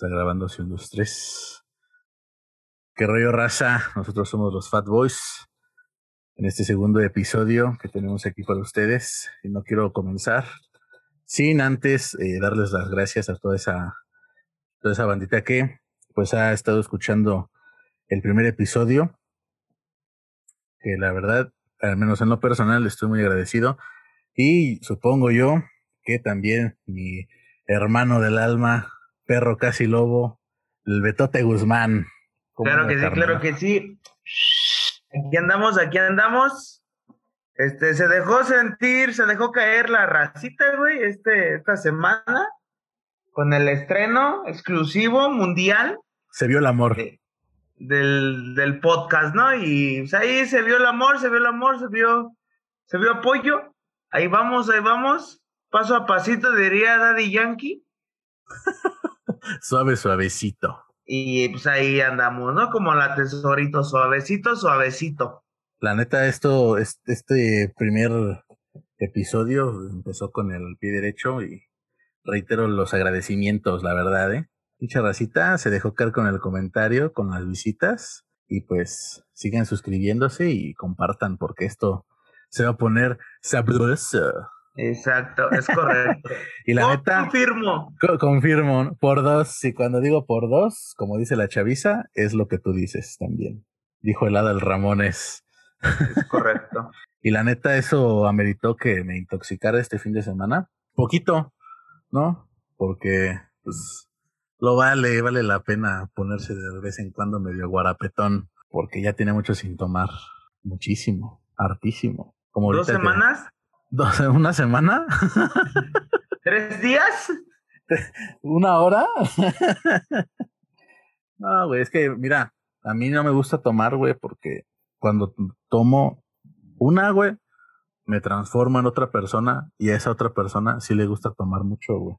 Está grabando haciendo dos, tres. ¿Qué rollo raza? Nosotros somos los Fat Boys. En este segundo episodio que tenemos aquí para ustedes. Y no quiero comenzar sin antes eh, darles las gracias a toda esa, toda esa bandita que pues ha estado escuchando el primer episodio. Que la verdad, al menos en lo personal, estoy muy agradecido. Y supongo yo que también mi hermano del alma, perro casi lobo, el Betote Guzmán. Claro que sí, claro que sí. Aquí andamos, aquí andamos. Este, se dejó sentir, se dejó caer la racita, güey, este, esta semana, con el estreno exclusivo mundial. Se vio el amor. del, del podcast, ¿no? Y pues, ahí se vio el amor, se vio el amor, se vio, se vio apoyo. Ahí vamos, ahí vamos. Paso a pasito, diría Daddy Yankee. Suave, suavecito. Y pues ahí andamos, ¿no? Como la tesorito, suavecito, suavecito. La neta, esto, este primer episodio empezó con el pie derecho y reitero los agradecimientos, la verdad, ¿eh? Dicha racita se dejó caer con el comentario, con las visitas y pues sigan suscribiéndose y compartan porque esto se va a poner sabroso. Exacto, es correcto. y la neta. Confirmo. confirmo, por dos. Y cuando digo por dos, como dice la chaviza, es lo que tú dices también. Dijo el hada del Ramones. Es correcto. y la neta, eso ameritó que me intoxicara este fin de semana. Poquito, ¿no? Porque, pues, lo vale, vale la pena ponerse de vez en cuando medio guarapetón, porque ya tiene mucho sin tomar. Muchísimo, hartísimo. Como ¿Dos semanas? ¿Una semana? ¿Tres días? ¿Una hora? no, güey, es que, mira, a mí no me gusta tomar, güey, porque cuando tomo una, güey, me transformo en otra persona y a esa otra persona sí le gusta tomar mucho, güey.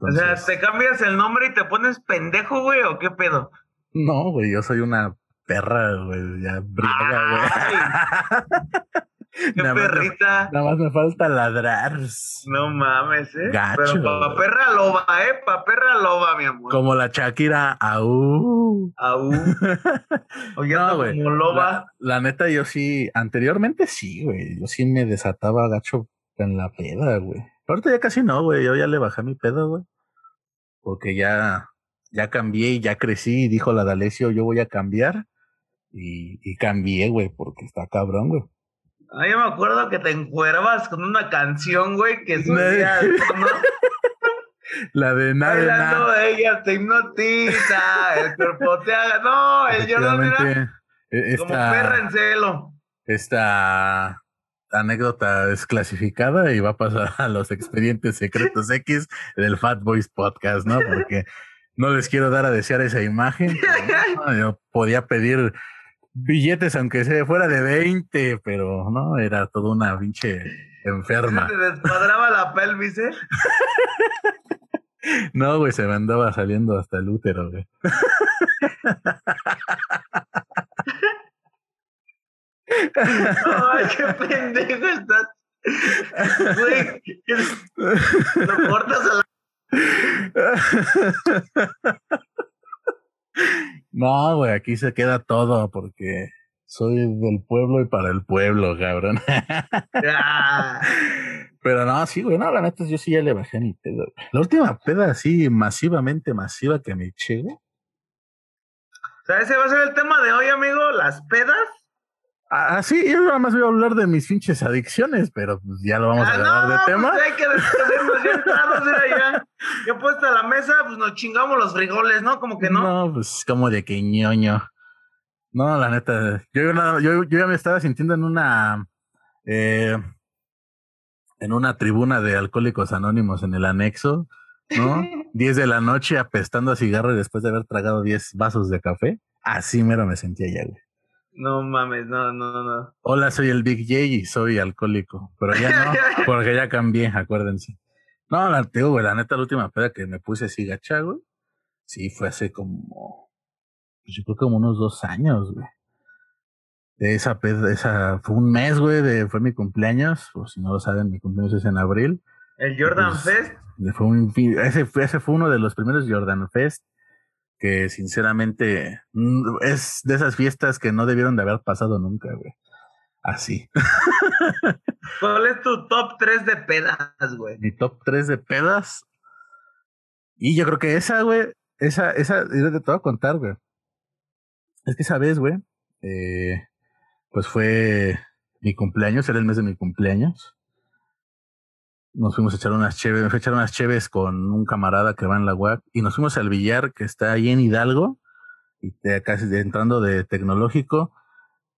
O sea, ¿te cambias el nombre y te pones pendejo, güey, o qué pedo? No, güey, yo soy una perra, güey, ya briega, güey. ¡Qué perrita! nada más me falta ladrar. No mames, ¿eh? Gacho. Pero pa' perra loba, ¿eh? Pa' perra loba, mi amor. Como la Shakira, aú. Aú. Oye, no, güey. Como loba. La, neta, yo sí, anteriormente sí, güey. Yo sí me desataba gacho en la peda, güey. Ahorita ya casi no, güey. Yo ya le bajé mi pedo, güey. Porque ya, ya cambié y ya crecí. Y dijo la D'Alessio, yo voy a cambiar. Y, y cambié, güey, porque está cabrón, güey. Ah, yo me acuerdo que te encuervas con una canción, güey, que subía ¿no? La de nada. Bailando de ella te hipnotiza, el cuerpo te haga. No, el Jordan mira. E, como perra en celo. Esta anécdota desclasificada y va a pasar a los expedientes secretos X del Fat Boys Podcast, ¿no? Porque no les quiero dar a desear esa imagen. Yo podía pedir billetes, aunque sea fuera de 20, pero no, era toda una pinche enferma. ¿Se descuadraba la pelvis, eh? no, güey, se me andaba saliendo hasta el útero, güey. Ay, qué pendejo estás. Güey, lo cortas a la. No, güey, aquí se queda todo porque soy del pueblo y para el pueblo, cabrón. Pero no, sí, güey, no, la neta, yo sí ya le bajé mi pedo. La última peda así masivamente masiva que me eché, güey. O sea, ese va a ser el tema de hoy, amigo, las pedas. Ah, sí, yo nada más voy a hablar de mis pinches adicciones, pero pues ya lo vamos a hablar ah, de pues tema. hay que ya ya, ya puesta la mesa, pues nos chingamos los frijoles, ¿no? Como que no. No, pues como de que ñoño. No, la neta, yo, yo, yo ya me estaba sintiendo en una eh, en una tribuna de alcohólicos anónimos en el anexo, ¿no? 10 de la noche apestando a cigarro y después de haber tragado 10 vasos de café. Así mero me sentía ya, güey. No mames, no, no, no. Hola, soy el Big J y soy alcohólico. Pero ya no, porque ya cambié, acuérdense. No, la, digo, güey, la neta, la última peda que me puse así gacha, güey. Sí, fue hace como. Pues yo creo que como unos dos años, güey. Esa peda, esa. Fue un mes, güey, de, fue mi cumpleaños. Por si no lo saben, mi cumpleaños es en abril. ¿El Jordan pues, Fest? Fue ese, ese fue uno de los primeros Jordan Fest que sinceramente mm, es de esas fiestas que no debieron de haber pasado nunca, güey. Así. ¿Cuál es tu top 3 de pedas, güey? Mi top 3 de pedas. Y yo creo que esa, güey, esa, esa, te voy a contar, güey. Es que esa vez, güey, eh, pues fue mi cumpleaños, era el mes de mi cumpleaños nos fuimos a echar unas cheves, me fui a echar unas cheves con un camarada que va en la UAC y nos fuimos al billar que está ahí en Hidalgo, y casi entrando de tecnológico,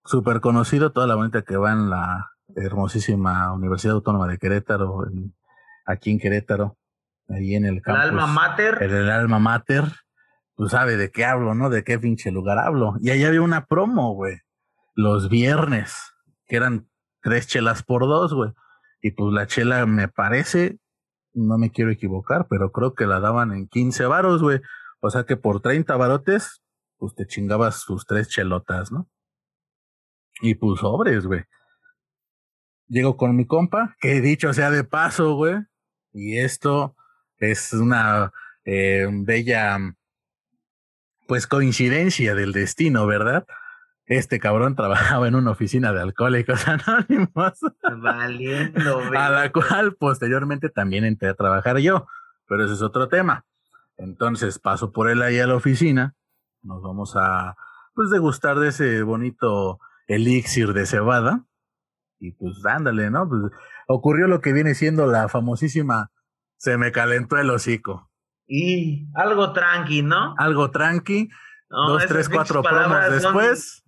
súper conocido, toda la bonita que va en la hermosísima Universidad Autónoma de Querétaro, aquí en Querétaro, ahí en el campus. El alma mater. El, el alma mater, tú sabes de qué hablo, ¿no? De qué pinche lugar hablo. Y ahí había una promo, güey, los viernes, que eran tres chelas por dos, güey y pues la chela me parece, no me quiero equivocar, pero creo que la daban en 15 varos, güey. O sea que por 30 varotes, pues te chingabas tus tres chelotas, ¿no? Y pues sobres, güey. Llego con mi compa, que dicho sea de paso, güey. Y esto es una eh, bella, pues coincidencia del destino, ¿verdad? Este cabrón trabajaba en una oficina de alcohólicos anónimos. Valiendo, a la cual posteriormente también entré a trabajar yo, pero ese es otro tema. Entonces paso por él ahí a la oficina, nos vamos a, pues, degustar de ese bonito elixir de cebada. Y pues ándale, ¿no? Pues ocurrió lo que viene siendo la famosísima se me calentó el hocico. Y algo tranqui, ¿no? Algo tranqui. dos, tres, cuatro promos después.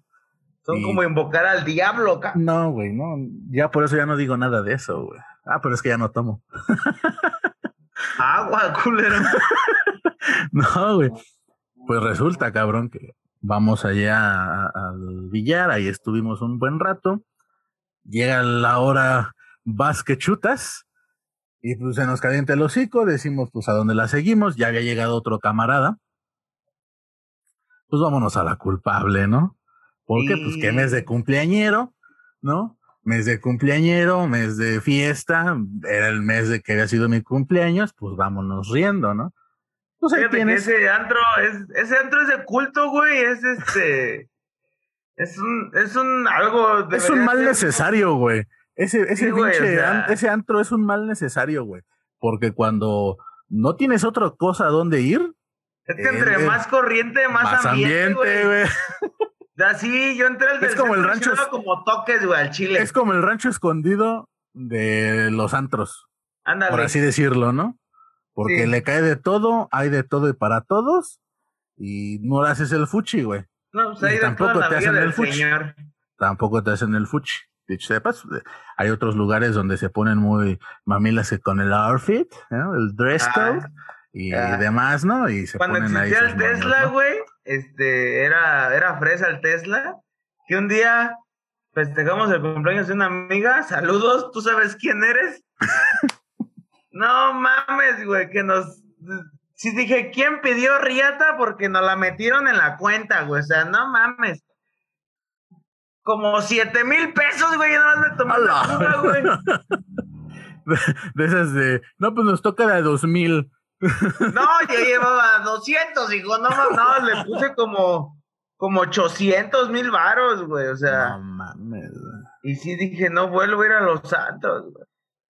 Son como invocar al diablo, acá. No, güey, no. Ya por eso ya no digo nada de eso, güey. Ah, pero es que ya no tomo. Agua, culero. no, güey. Pues resulta, cabrón, que vamos allá al billar, ahí estuvimos un buen rato. Llega la hora vas que chutas. Y pues se nos calienta el hocico, decimos pues a dónde la seguimos, ya había llegado otro camarada. Pues vámonos a la culpable, ¿no? Porque, pues, qué mes de cumpleañero, ¿no? Mes de cumpleañero, mes de fiesta, era el mes de que había sido mi cumpleaños, pues vámonos riendo, ¿no? Pues ahí tienes. Ese antro es, ese antro es de culto, güey, es este. Es un, es un algo. Es un mal necesario, güey. Ese, ese, ese antro es un mal necesario, güey. Porque cuando no tienes otra cosa a dónde ir. Es que entre más corriente, más, más ambiente, güey. Así, yo entré al es como el rancho como toques, güey, al chile. Es como el rancho escondido de los antros. Ándale. Por así decirlo, ¿no? Porque le cae de todo, hay de todo y para todos, y no le haces el fuchi, güey. No, pues ahí tampoco te hacen el fuchi. Tampoco te hacen el fuchi. Dicho sepas, hay otros lugares donde se ponen muy mamilas con el outfit, ¿no? el dress ah, code y demás, ¿no? Y se Cuando ponen existía el Tesla, güey, este, era, era fresa el Tesla, que un día festejamos el cumpleaños de una amiga, saludos, ¿tú sabes quién eres? no mames, güey, que nos... Sí dije, ¿quién pidió riata? Porque nos la metieron en la cuenta, güey, o sea, no mames. Como siete mil pesos, güey, nada más me tomé la güey. De, esas de, no, pues nos toca de dos mil. No, yo llevaba 200, hijo, no, no, le puse como, como 800 mil varos, güey, o sea. No mames, Y sí dije, no vuelvo a ir a Los Santos, güey.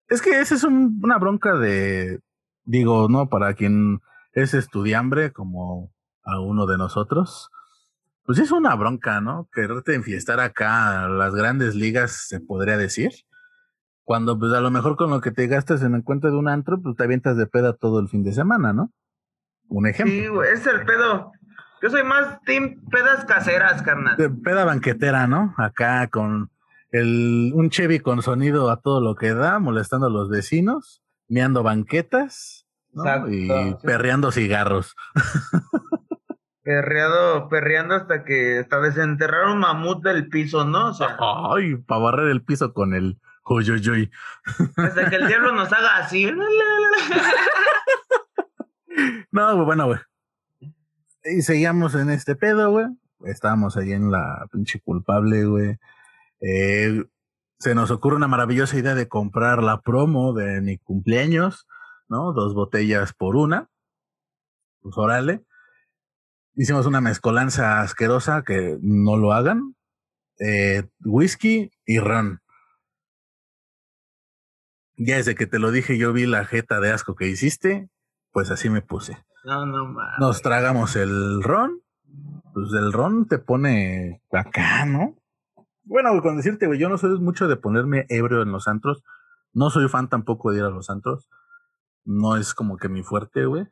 Es que esa es una bronca de, digo, ¿no? Para quien es estudiambre, como a uno de nosotros, pues es una bronca, ¿no? Quererte enfiestar acá las grandes ligas, se podría decir. Cuando, pues a lo mejor con lo que te gastas en el cuenta de un antro, pues te avientas de peda todo el fin de semana, ¿no? Un ejemplo. Sí, güey, es el pedo. Yo soy más team pedas caseras, carnal. De peda banquetera, ¿no? Acá con el, un Chevy con sonido a todo lo que da, molestando a los vecinos, meando banquetas, ¿no? y perreando cigarros. Perreado, perreando hasta que hasta desenterrar un mamut del piso, ¿no? O sea, Ay, para barrer el piso con el Uy, uy, uy. Hasta que el diablo nos haga así. no, bueno, güey. Y seguíamos en este pedo, güey. Estábamos ahí en la pinche culpable, güey. Eh, se nos ocurre una maravillosa idea de comprar la promo de mi cumpleaños. ¿no? Dos botellas por una. Pues órale. Hicimos una mezcolanza asquerosa que no lo hagan. Eh, whisky y ron. Ya desde que te lo dije, yo vi la jeta de asco que hiciste, pues así me puse. No, no mames. Nos tragamos el ron. Pues el ron te pone acá, ¿no? Bueno, con decirte, güey, yo no soy mucho de ponerme ebrio en los antros. No soy fan tampoco de ir a los antros. No es como que mi fuerte, güey.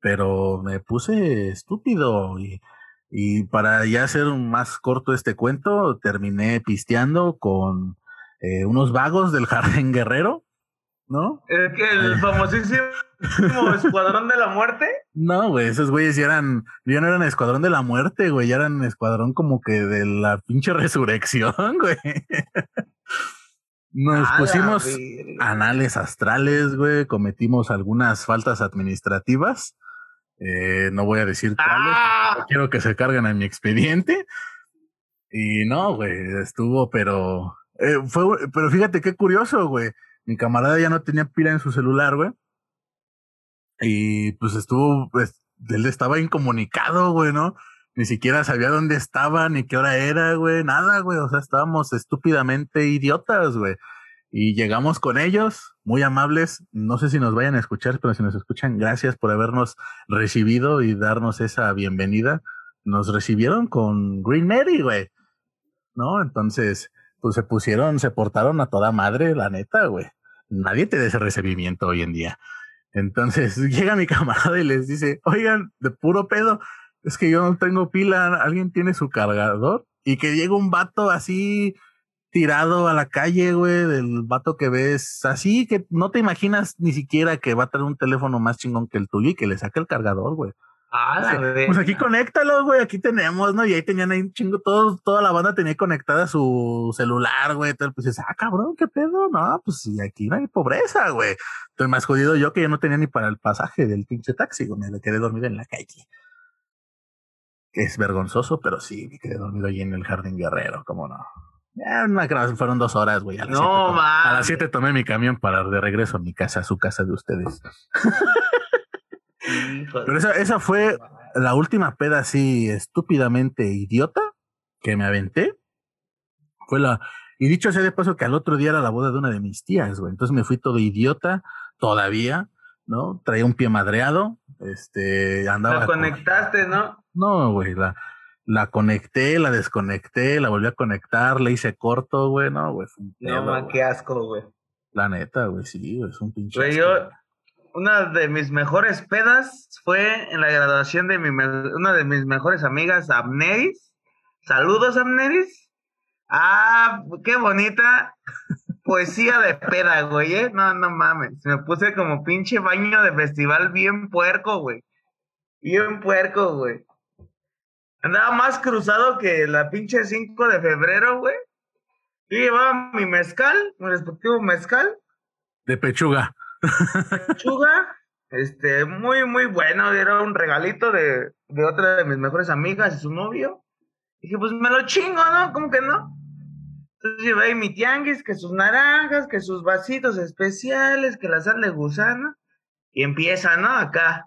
Pero me puse estúpido y, y para ya hacer más corto este cuento, terminé pisteando con eh, unos vagos del Jardín Guerrero ¿no? ¿Es que el famosísimo Escuadrón de la Muerte? No, güey, esos güeyes ya eran, ya no eran Escuadrón de la Muerte, güey, ya eran Escuadrón como que de la pinche resurrección, güey. Nos pusimos anales astrales, güey, cometimos algunas faltas administrativas. Eh, no voy a decir cuáles, ¡Ah! no quiero que se carguen en mi expediente. Y no, güey, estuvo, pero eh, fue, pero fíjate qué curioso, güey mi camarada ya no tenía pila en su celular, güey. Y pues estuvo, pues, él estaba incomunicado, güey, ¿no? Ni siquiera sabía dónde estaba, ni qué hora era, güey, nada, güey. O sea, estábamos estúpidamente idiotas, güey. Y llegamos con ellos, muy amables. No sé si nos vayan a escuchar, pero si nos escuchan, gracias por habernos recibido y darnos esa bienvenida. Nos recibieron con Green Mary, güey. ¿No? Entonces, pues se pusieron, se portaron a toda madre, la neta, güey nadie te da ese recibimiento hoy en día. Entonces llega mi camarada y les dice, oigan, de puro pedo, es que yo no tengo pila, alguien tiene su cargador y que llega un vato así tirado a la calle, güey, del vato que ves así que no te imaginas ni siquiera que va a tener un teléfono más chingón que el tuyo y que le saque el cargador, güey. Ah, pues aquí conéctalo, güey, aquí tenemos, ¿no? Y ahí tenían ahí un chingo, todo, toda la banda tenía conectada su celular, güey. Entonces, pues dices, ah, cabrón, qué pedo, no, pues sí, aquí no hay pobreza, güey. Estoy más jodido yo que yo no tenía ni para el pasaje del pinche taxi, güey, me quedé dormido en la calle. Es vergonzoso, pero sí, me quedé dormido allí en el Jardín Guerrero, cómo no. Ya, una, fueron dos horas, güey. no, A las siete tomé mi camión para de regreso a mi casa, a su casa de ustedes. Pero esa, esa fue la última peda así estúpidamente idiota que me aventé. Fue la. Y dicho sea de paso que al otro día era la boda de una de mis tías, güey. Entonces me fui todo idiota todavía, ¿no? Traía un pie madreado. Este, andaba. La conectaste, ¿no? No, güey. La, la conecté, la desconecté, la volví a conectar, le hice corto, güey. No, güey. No, qué asco, güey. La neta, güey, sí, güey, es un pinche. Güey, yo, una de mis mejores pedas fue en la graduación de mi, una de mis mejores amigas, Amneris. Saludos, Amneris. Ah, qué bonita poesía de peda, güey, ¿eh? No, no mames. Me puse como pinche baño de festival bien puerco, güey. Bien puerco, güey. Andaba más cruzado que la pinche 5 de febrero, güey. Y llevaba mi mezcal, mi respectivo mezcal. De pechuga. Lechuga, este, muy, muy bueno. Era un regalito de, de otra de mis mejores amigas y su novio. dije, pues me lo chingo, ¿no? ¿Cómo que no? Entonces llevé ahí mi tianguis, que sus naranjas, que sus vasitos especiales, que la sal de gusano. Y empieza, ¿no? Acá,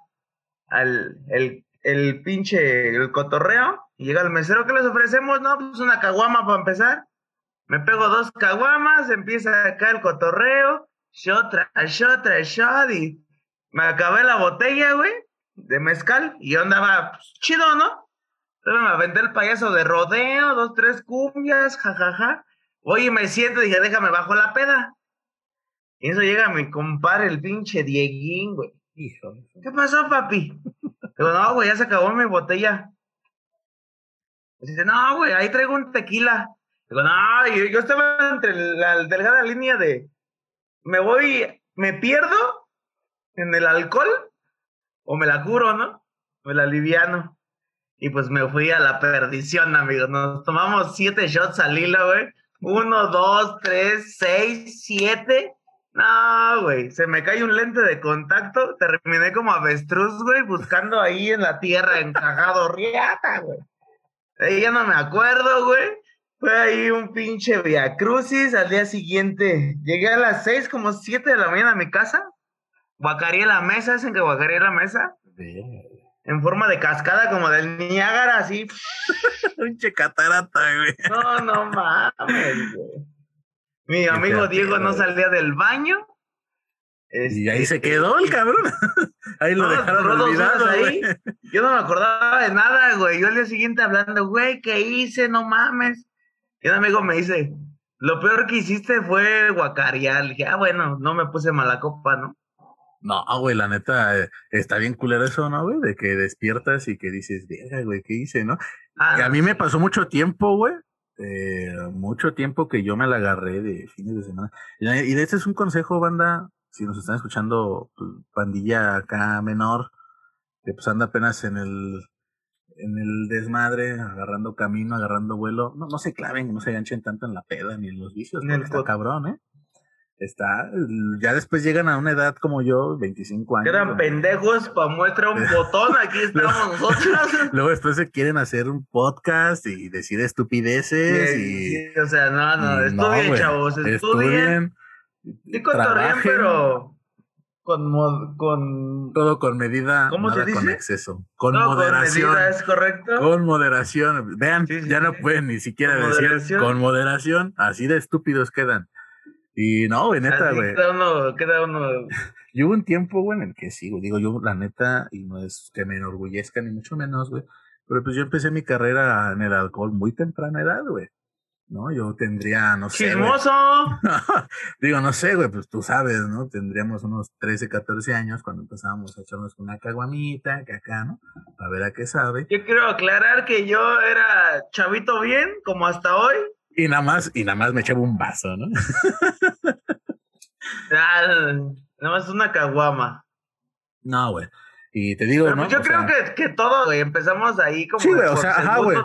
al, el, el pinche, el cotorreo. Y llega el mesero, ¿qué les ofrecemos? No, pues una caguama para empezar. Me pego dos caguamas, empieza acá el cotorreo yo tras yo tras shot y me acabé la botella, güey, de mezcal y yo andaba pues, chido, ¿no? Entonces me aventé el payaso de rodeo, dos, tres cumbias, jajaja. Oye, me siento y dije, déjame bajo la peda. Y eso llega mi compadre, el pinche Dieguín, güey. Hijo. ¿Qué pasó, papi? Digo, no, güey, ya se acabó mi botella. dice, no, güey, ahí traigo un tequila. Digo, no, yo, yo estaba entre la delgada línea de me voy, me pierdo en el alcohol o me la curo, ¿no? Me la aliviano. Y pues me fui a la perdición, amigos. Nos tomamos siete shots al hilo, güey. Uno, dos, tres, seis, siete. No, güey. Se me cae un lente de contacto. Terminé como avestruz, güey, buscando ahí en la tierra, encajado, riata, güey. Ya no me acuerdo, güey. Fue ahí un pinche Via Crucis. Al día siguiente llegué a las seis, como siete de la mañana a mi casa. guacaría la mesa, ¿es en que guacaría la mesa? En forma de cascada como del Niágara, así. Pinche catarata, güey. No, no mames, güey. Mi amigo Diego no salía del baño. y ahí se este, quedó el cabrón. ahí lo dejaron olvidado, ahí. Yo no me acordaba de nada, güey. Yo al día siguiente hablando, güey, ¿qué hice? No mames. Y un amigo me dice, lo peor que hiciste fue guacarear. dije, ah, bueno, no me puse mala copa, ¿no? No, güey, la neta, eh, está bien culero eso, ¿no, güey? De que despiertas y que dices, verga, güey, ¿qué hice, no? Ah, a mí me pasó mucho tiempo, güey. Eh, mucho tiempo que yo me la agarré de fines de semana. Y de este es un consejo, banda, si nos están escuchando, pues, pandilla acá menor, que pues anda apenas en el en el desmadre, agarrando camino, agarrando vuelo. No, no se claven, no se ganchen tanto en la peda ni en los vicios, en el cabrón, ¿eh? Está, ya después llegan a una edad como yo, 25 años. Quedan pendejos para muestra un botón, aquí estamos nosotros. Luego después se quieren hacer un podcast y decir estupideces y... o sea, no, no, estudien, chavos, estudien. Sí, cotorrean, pero con, con todo con medida, ¿Cómo se dice? con exceso, con moderación. Con medida es correcto. Con moderación. Vean, ya no pueden ni siquiera decir con moderación, así de estúpidos quedan. Y no, güey, neta, güey. Queda uno, queda uno. y hubo un tiempo, güey, en el que sí, güey. Digo, yo, la neta, y no es que me enorgullezca ni mucho menos, güey. Pero pues yo empecé mi carrera en el alcohol muy temprana edad, güey. ¿No? Yo tendría, no sé. ¡Chismoso! Digo, no sé, güey, pues tú sabes, ¿no? Tendríamos unos 13, 14 años cuando empezábamos a echarnos una caguamita, que acá, ¿no? A ver a qué sabe. Yo quiero aclarar que yo era chavito bien, como hasta hoy. Y nada más, y nada más me echaba un vaso, ¿no? ah, nada más una caguama. No, güey. Y te digo, ¿no? Pues yo creo que, que todo, güey, empezamos ahí como sí, güey, o sea, ajá, güey.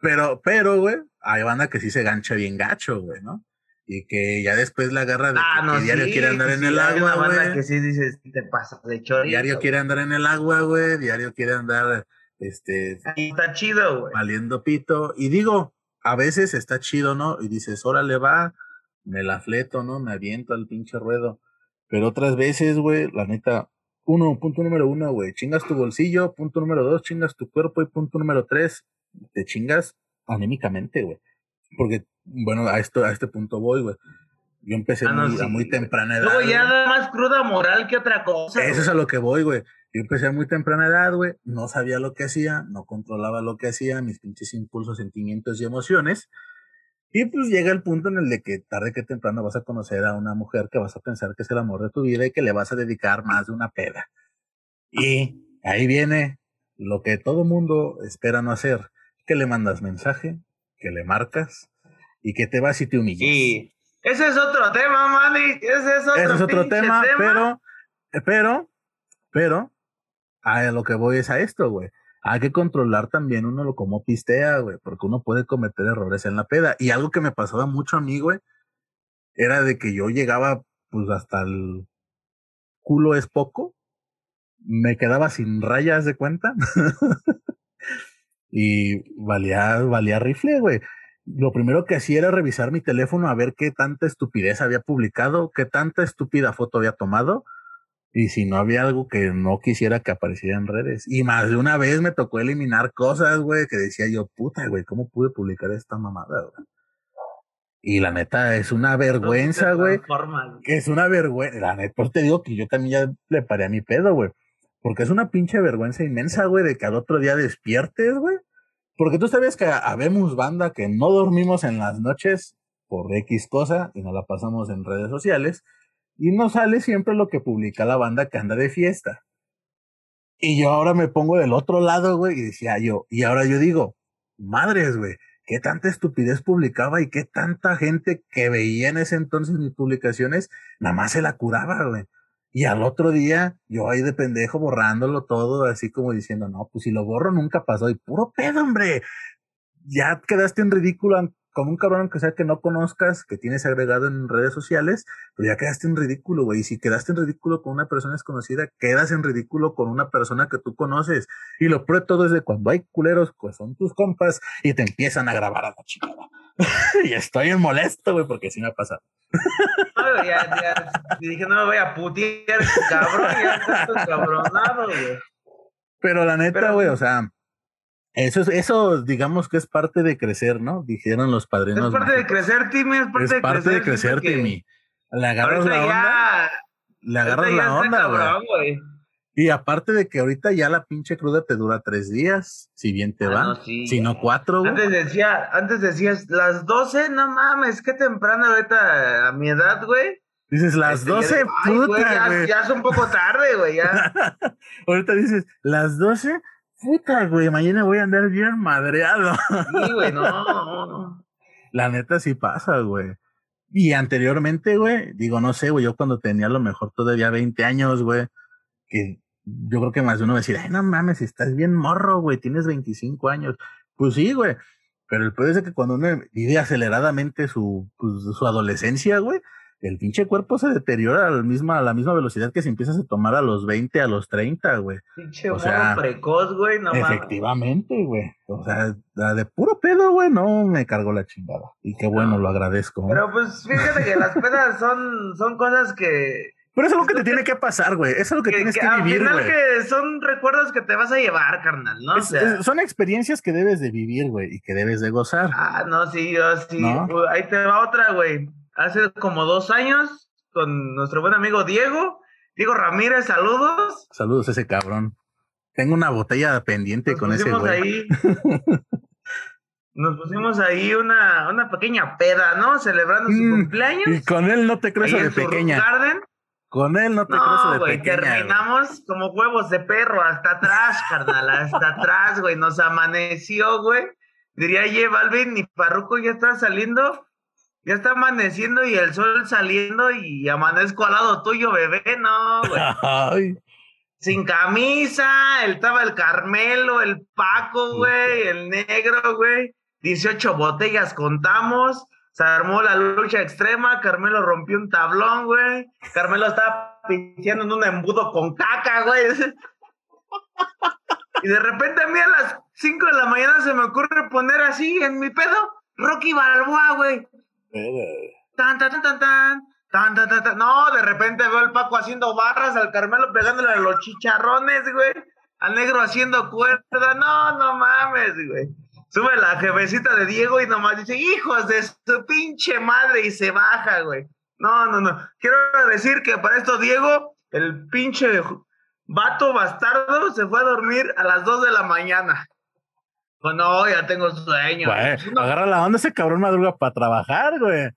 Pero, pero, güey, hay banda que sí se gancha bien gacho, güey, ¿no? Y que ya después la agarra de ah, que, diario quiere andar en el agua, güey. banda que sí dices, te pasa de chorizo. Diario quiere andar en el agua, güey. Diario quiere andar, este... está chido, güey. Valiendo pito. Y digo, a veces está chido, ¿no? Y dices, órale, va, me la fleto, ¿no? Me aviento al pinche ruedo. Pero otras veces, güey, la neta, uno, punto número uno, güey, chingas tu bolsillo, punto número dos, chingas tu cuerpo y punto número tres, te chingas anémicamente, güey. Porque, bueno, a, esto, a este punto voy, güey. Yo empecé ah, muy, a muy temprana edad. Luego ya da más cruda moral que otra cosa. Eso es a lo que voy, güey. Yo empecé a muy temprana edad, güey. No sabía lo que hacía, no controlaba lo que hacía, mis pinches impulsos, sentimientos y emociones. Y pues llega el punto en el de que tarde que temprano vas a conocer a una mujer que vas a pensar que es el amor de tu vida y que le vas a dedicar más de una peda. Y ahí viene lo que todo mundo espera no hacer que le mandas mensaje, que le marcas y que te vas y te humillas. Y ese es otro tema, Manny. Ese es otro, ese es otro tema, pero, pero, pero, a lo que voy es a esto, güey. Hay que controlar también uno lo como pistea, güey, porque uno puede cometer errores en la peda. Y algo que me pasaba mucho a mí, güey, era de que yo llegaba, pues hasta el culo es poco, me quedaba sin rayas de cuenta. Y valía, valía rifle, güey. Lo primero que hacía era revisar mi teléfono a ver qué tanta estupidez había publicado, qué tanta estúpida foto había tomado, y si no había algo que no quisiera que apareciera en redes. Y más de una vez me tocó eliminar cosas, güey, que decía yo, puta, güey, ¿cómo pude publicar esta mamada, güey? Y la neta, es una vergüenza, güey. Es una vergüenza. La neta, pues te digo que yo también ya le paré a mi pedo, güey. Porque es una pinche vergüenza inmensa, güey, de que al otro día despiertes, güey. Porque tú sabes que habemos banda que no dormimos en las noches por X cosa y no la pasamos en redes sociales. Y no sale siempre lo que publica la banda que anda de fiesta. Y yo ahora me pongo del otro lado, güey, y decía yo, y ahora yo digo, madres, güey, qué tanta estupidez publicaba y qué tanta gente que veía en ese entonces mis publicaciones, nada más se la curaba, güey. Y al otro día, yo ahí de pendejo borrándolo todo, así como diciendo, no, pues si lo borro nunca pasó. Y puro pedo, hombre. Ya quedaste en ridículo con un cabrón que sea que no conozcas, que tienes agregado en redes sociales, pero ya quedaste en ridículo, güey. Y si quedaste en ridículo con una persona desconocida, quedas en ridículo con una persona que tú conoces. Y lo peor todo es de cuando hay culeros, pues son tus compas y te empiezan a grabar a la chingada. y estoy en molesto, güey, porque sí me ha pasado. No, ya, ya, dije, no me voy a putear, cabrón, ya estás cabronado, güey. Pero la neta, güey, o sea, eso, es, eso digamos que es parte de crecer, ¿no? Dijeron los padrinos. Es parte de crecer, Timmy, es parte, es de, parte crecer, de crecer. Timmy. Le agarras la onda. le agarras la onda, güey. Y aparte de que ahorita ya la pinche cruda te dura tres días, si bien te ah, va, si no cuatro. Güey. Antes decía, antes decías las doce, no mames, qué temprano ahorita a mi edad, güey. Dices las este, doce, puta, güey, ya, ya, es un poco tarde, güey, ya. ahorita dices las doce, puta, güey, mañana voy a andar bien madreado. sí, güey, no. La neta sí pasa, güey. Y anteriormente, güey, digo, no sé, güey, yo cuando tenía a lo mejor todavía 20 años, güey, que yo creo que más de uno va a decir, ay, no mames, estás bien morro, güey, tienes 25 años. Pues sí, güey. Pero el peor es que cuando uno vive aceleradamente su, pues, su adolescencia, güey, el pinche cuerpo se deteriora a la misma, a la misma velocidad que si empiezas a tomar a los 20, a los 30, güey. Pinche o sea, precoz, güey, no Efectivamente, güey. O sea, de puro pedo, güey, no me cargó la chingada. Y qué bueno, lo agradezco. Pero pues fíjate que las pedas son, son cosas que pero es algo que te tiene que pasar, güey. Es algo que, tienes que, vivir, güey. Al final que son recuerdos que te vas a llevar, carnal, ¿no? son experiencias que debes de vivir, güey, y que debes de gozar. Ah, no, sí, yo sí. Ahí te va otra, güey. Hace como dos años, con nuestro buen amigo Diego. Diego Ramírez, saludos. Saludos a ese cabrón. Tengo una botella pendiente con ese güey. Ahí, nos pusimos ahí una, una pequeña peda, ¿no? Celebrando su mm, cumpleaños. Y con él no te crees de pequeña. Garden. Con él no te no, de güey, terminamos como huevos de perro, hasta atrás, carnal, hasta atrás, güey. Nos amaneció, güey. Diría, ye, Balvin, ni Parruco ya está saliendo, ya está amaneciendo y el sol saliendo y amanezco al lado tuyo, bebé, no, güey. Sin camisa, el, estaba el Carmelo, el Paco, güey, el negro, güey. 18 botellas contamos se armó la lucha extrema, Carmelo rompió un tablón, güey. Carmelo estaba pisteando en un embudo con caca, güey. Y de repente a mí a las 5 de la mañana se me ocurre poner así en mi pedo Rocky Balboa, güey. Tan, tan, tan, tan, tan. Tan, tan, tan, tan. No, de repente veo al Paco haciendo barras, al Carmelo pegándole a los chicharrones, güey. Al negro haciendo cuerda. No, no mames, güey. Sube la jefecita de Diego y nomás dice, hijos de su pinche madre, y se baja, güey. No, no, no. Quiero decir que para esto Diego, el pinche vato bastardo, se fue a dormir a las 2 de la mañana. Pues no, ya tengo sueño. Güey, agarra la onda ese cabrón madruga para trabajar, güey.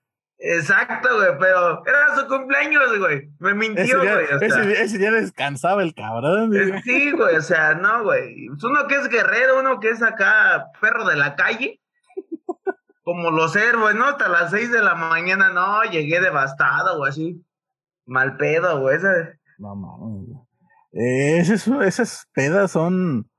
Exacto, güey, pero era su cumpleaños, güey. Me mintió, güey. ese, día descansaba el cabrón. Güey. Sí, güey, o sea, no, güey. Uno que es guerrero, uno que es acá perro de la calle. Como los héroes, ¿no? Hasta las seis de la mañana, no, llegué devastado, güey, así. Mal pedo, güey. No mames. Eh, esas, esas pedas son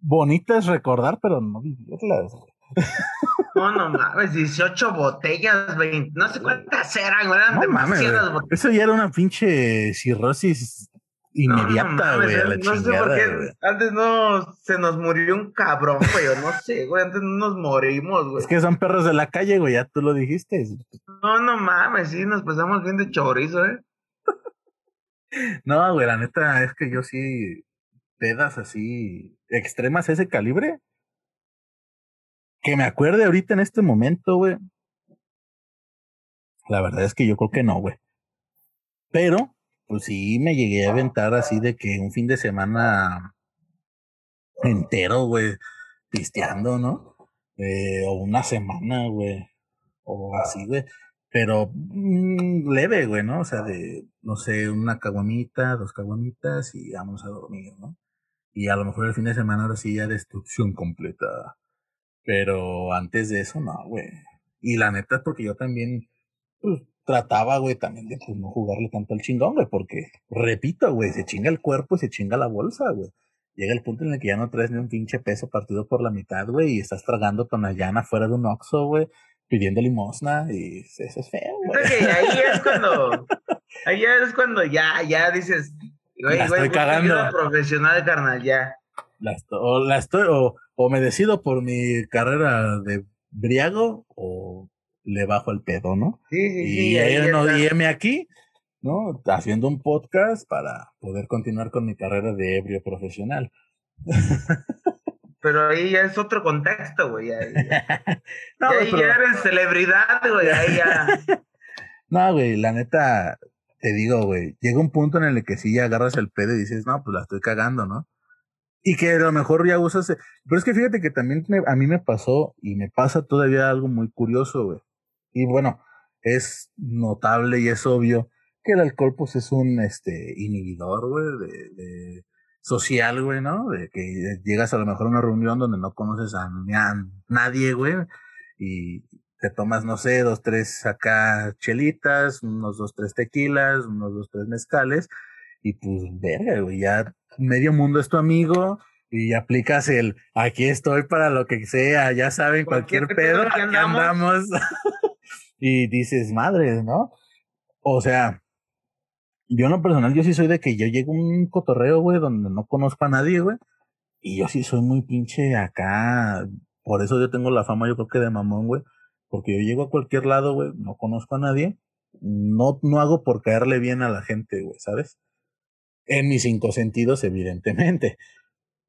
bonitas recordar, pero no vivirlas, güey. No, no mames, 18 botellas, 20, no sé cuántas eran, eran demasiadas botellas. Eso ya era una pinche cirrosis inmediata, güey, no, no, sé por qué antes no se nos murió un cabrón, güey, no sé, güey, antes no nos morimos, güey. Es que son perros de la calle, güey, ya tú lo dijiste. No, no mames, sí, nos pasamos bien de chorizo, eh. no, güey, la neta es que yo sí, pedas así extremas ese calibre, que me acuerde ahorita en este momento, güey. La verdad es que yo creo que no, güey. Pero, pues sí me llegué a aventar así de que un fin de semana entero, güey, pisteando, ¿no? Eh, o una semana, güey. O así, güey. Pero mm, leve, güey, ¿no? O sea, de, no sé, una caguamita, dos caguamitas y vamos a dormir, ¿no? Y a lo mejor el fin de semana ahora sí ya destrucción completa. Pero antes de eso, no, güey. Y la neta es porque yo también, pues, trataba, güey, también de pues, no jugarle tanto al chingón, güey, porque, repito, güey, se chinga el cuerpo y se chinga la bolsa, güey. Llega el punto en el que ya no traes ni un pinche peso partido por la mitad, güey, y estás tragando tonallana fuera de un oxo, güey, pidiendo limosna, y eso es feo, güey. ahí es cuando, ahí es cuando ya, ya dices, güey, güey, cagando. profesional, carnal, ya. La, o la estoy, o o me decido por mi carrera de briago o le bajo el pedo, ¿no? Sí, sí, y sí. ahí no dime aquí, ¿no? Haciendo un podcast para poder continuar con mi carrera de ebrio profesional. Pero ahí ya es otro contexto, güey. Ahí, no, ahí ya eres celebridad, güey. Ahí ya. no, güey, la neta, te digo, güey, llega un punto en el que sí ya agarras el pedo y dices, no, pues la estoy cagando, ¿no? Y que a lo mejor ya usas. Pero es que fíjate que también a mí me pasó y me pasa todavía algo muy curioso, güey. Y bueno, es notable y es obvio que el alcohol, pues es un este inhibidor, güey, de, de social, güey, ¿no? De que llegas a lo mejor a una reunión donde no conoces a, a nadie, güey, y te tomas, no sé, dos, tres acá chelitas, unos dos, tres tequilas, unos dos, tres mezcales, y pues, verga, güey, ya medio mundo es tu amigo, y aplicas el aquí estoy para lo que sea, ya saben, cualquier, pedo, aquí andamos. y dices, madre, ¿no? O sea, yo en lo personal, yo sí soy de que yo llego a un cotorreo, güey, donde no conozco a nadie, güey. Y yo sí soy muy pinche acá. Por eso yo tengo la fama, yo creo que de mamón, güey. Porque yo llego a cualquier lado, güey, no conozco a nadie. No, no hago por caerle bien a la gente, güey, ¿sabes? En mis cinco sentidos, evidentemente.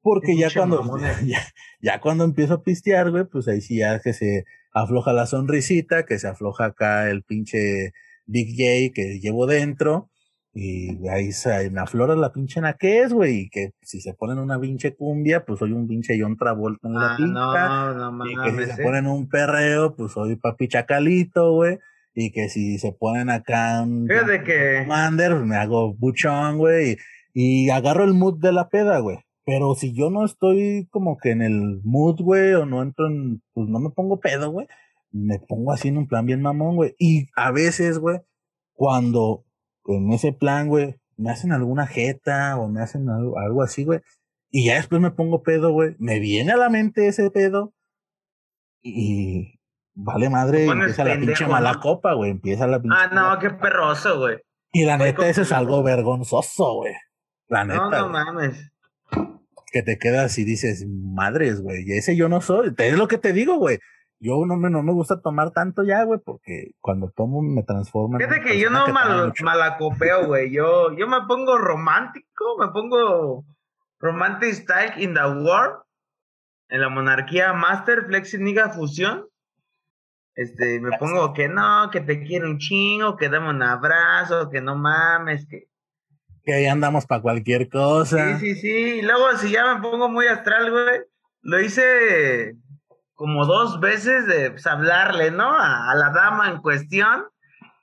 Porque ya cuando, ya, ya, cuando empiezo a pistear, güey, pues ahí sí ya que se afloja la sonrisita, que se afloja acá el pinche Big J que llevo dentro y ahí se me aflora la pinche naquez, güey. Y que si se ponen una pinche cumbia, pues soy un pinche John Travolta en la ah, No, no, y que si se ponen un perreo, pues soy papi chacalito, güey. Y que si se ponen acá un de que... Commander, me hago buchón, güey. Y, y agarro el mood de la peda, güey. Pero si yo no estoy como que en el mood, güey, o no entro en, pues no me pongo pedo, güey. Me pongo así en un plan bien mamón, güey. Y a veces, güey, cuando en ese plan, güey, me hacen alguna jeta o me hacen algo, así, güey. Y ya después me pongo pedo, güey. Me viene a la mente ese pedo. Y vale madre, empieza la pinche mala copa, güey. Empieza la pinche. Ah, no, qué perroso, güey. Y la neta, eso es algo vergonzoso, güey. La neta. No, no mames. Que te quedas y dices, madres, güey. Y ese yo no soy. Es lo que te digo, güey yo no me, no me gusta tomar tanto ya, güey, porque cuando tomo me transforma. Fíjate que yo no mal, malacopeo, güey. Yo, yo me pongo romántico, me pongo romantic style in the world, en la monarquía master, flexi niga fusión. Este, me pongo que no, que te quiero un chingo, que dame un abrazo, que no mames, que. Que ahí andamos para cualquier cosa. Sí, sí, sí. Y luego, si ya me pongo muy astral, güey, lo hice como dos veces de pues, hablarle, ¿no? A, la dama en cuestión.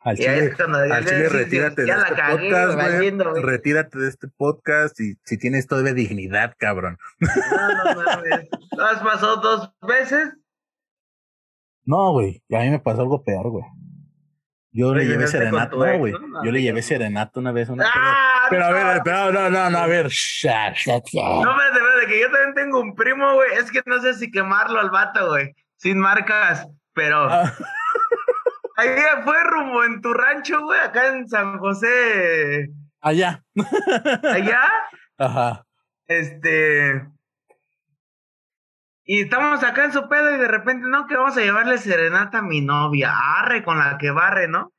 Al chile, al chile retírate de este podcast, güey. Retírate de este podcast y si tienes todavía dignidad, cabrón. No, no mames. ¿Has pasado dos veces? No, güey. A mí me pasó algo peor, güey. Yo le llevé serenato, no, güey. Yo le llevé serenato una vez. Una ¡Ah! Pero, a ver, pero no, no, no, a ver. No, espérate, espérate, que yo también tengo un primo, güey. Es que no sé si quemarlo al vato, güey. Sin marcas, pero. Ah. Ahí fue rumbo en tu rancho, güey, acá en San José. Allá. ¿Allá? Ajá. Este. Y estamos acá en su pedo y de repente, no, que vamos a llevarle serenata a mi novia, arre con la que barre, ¿no?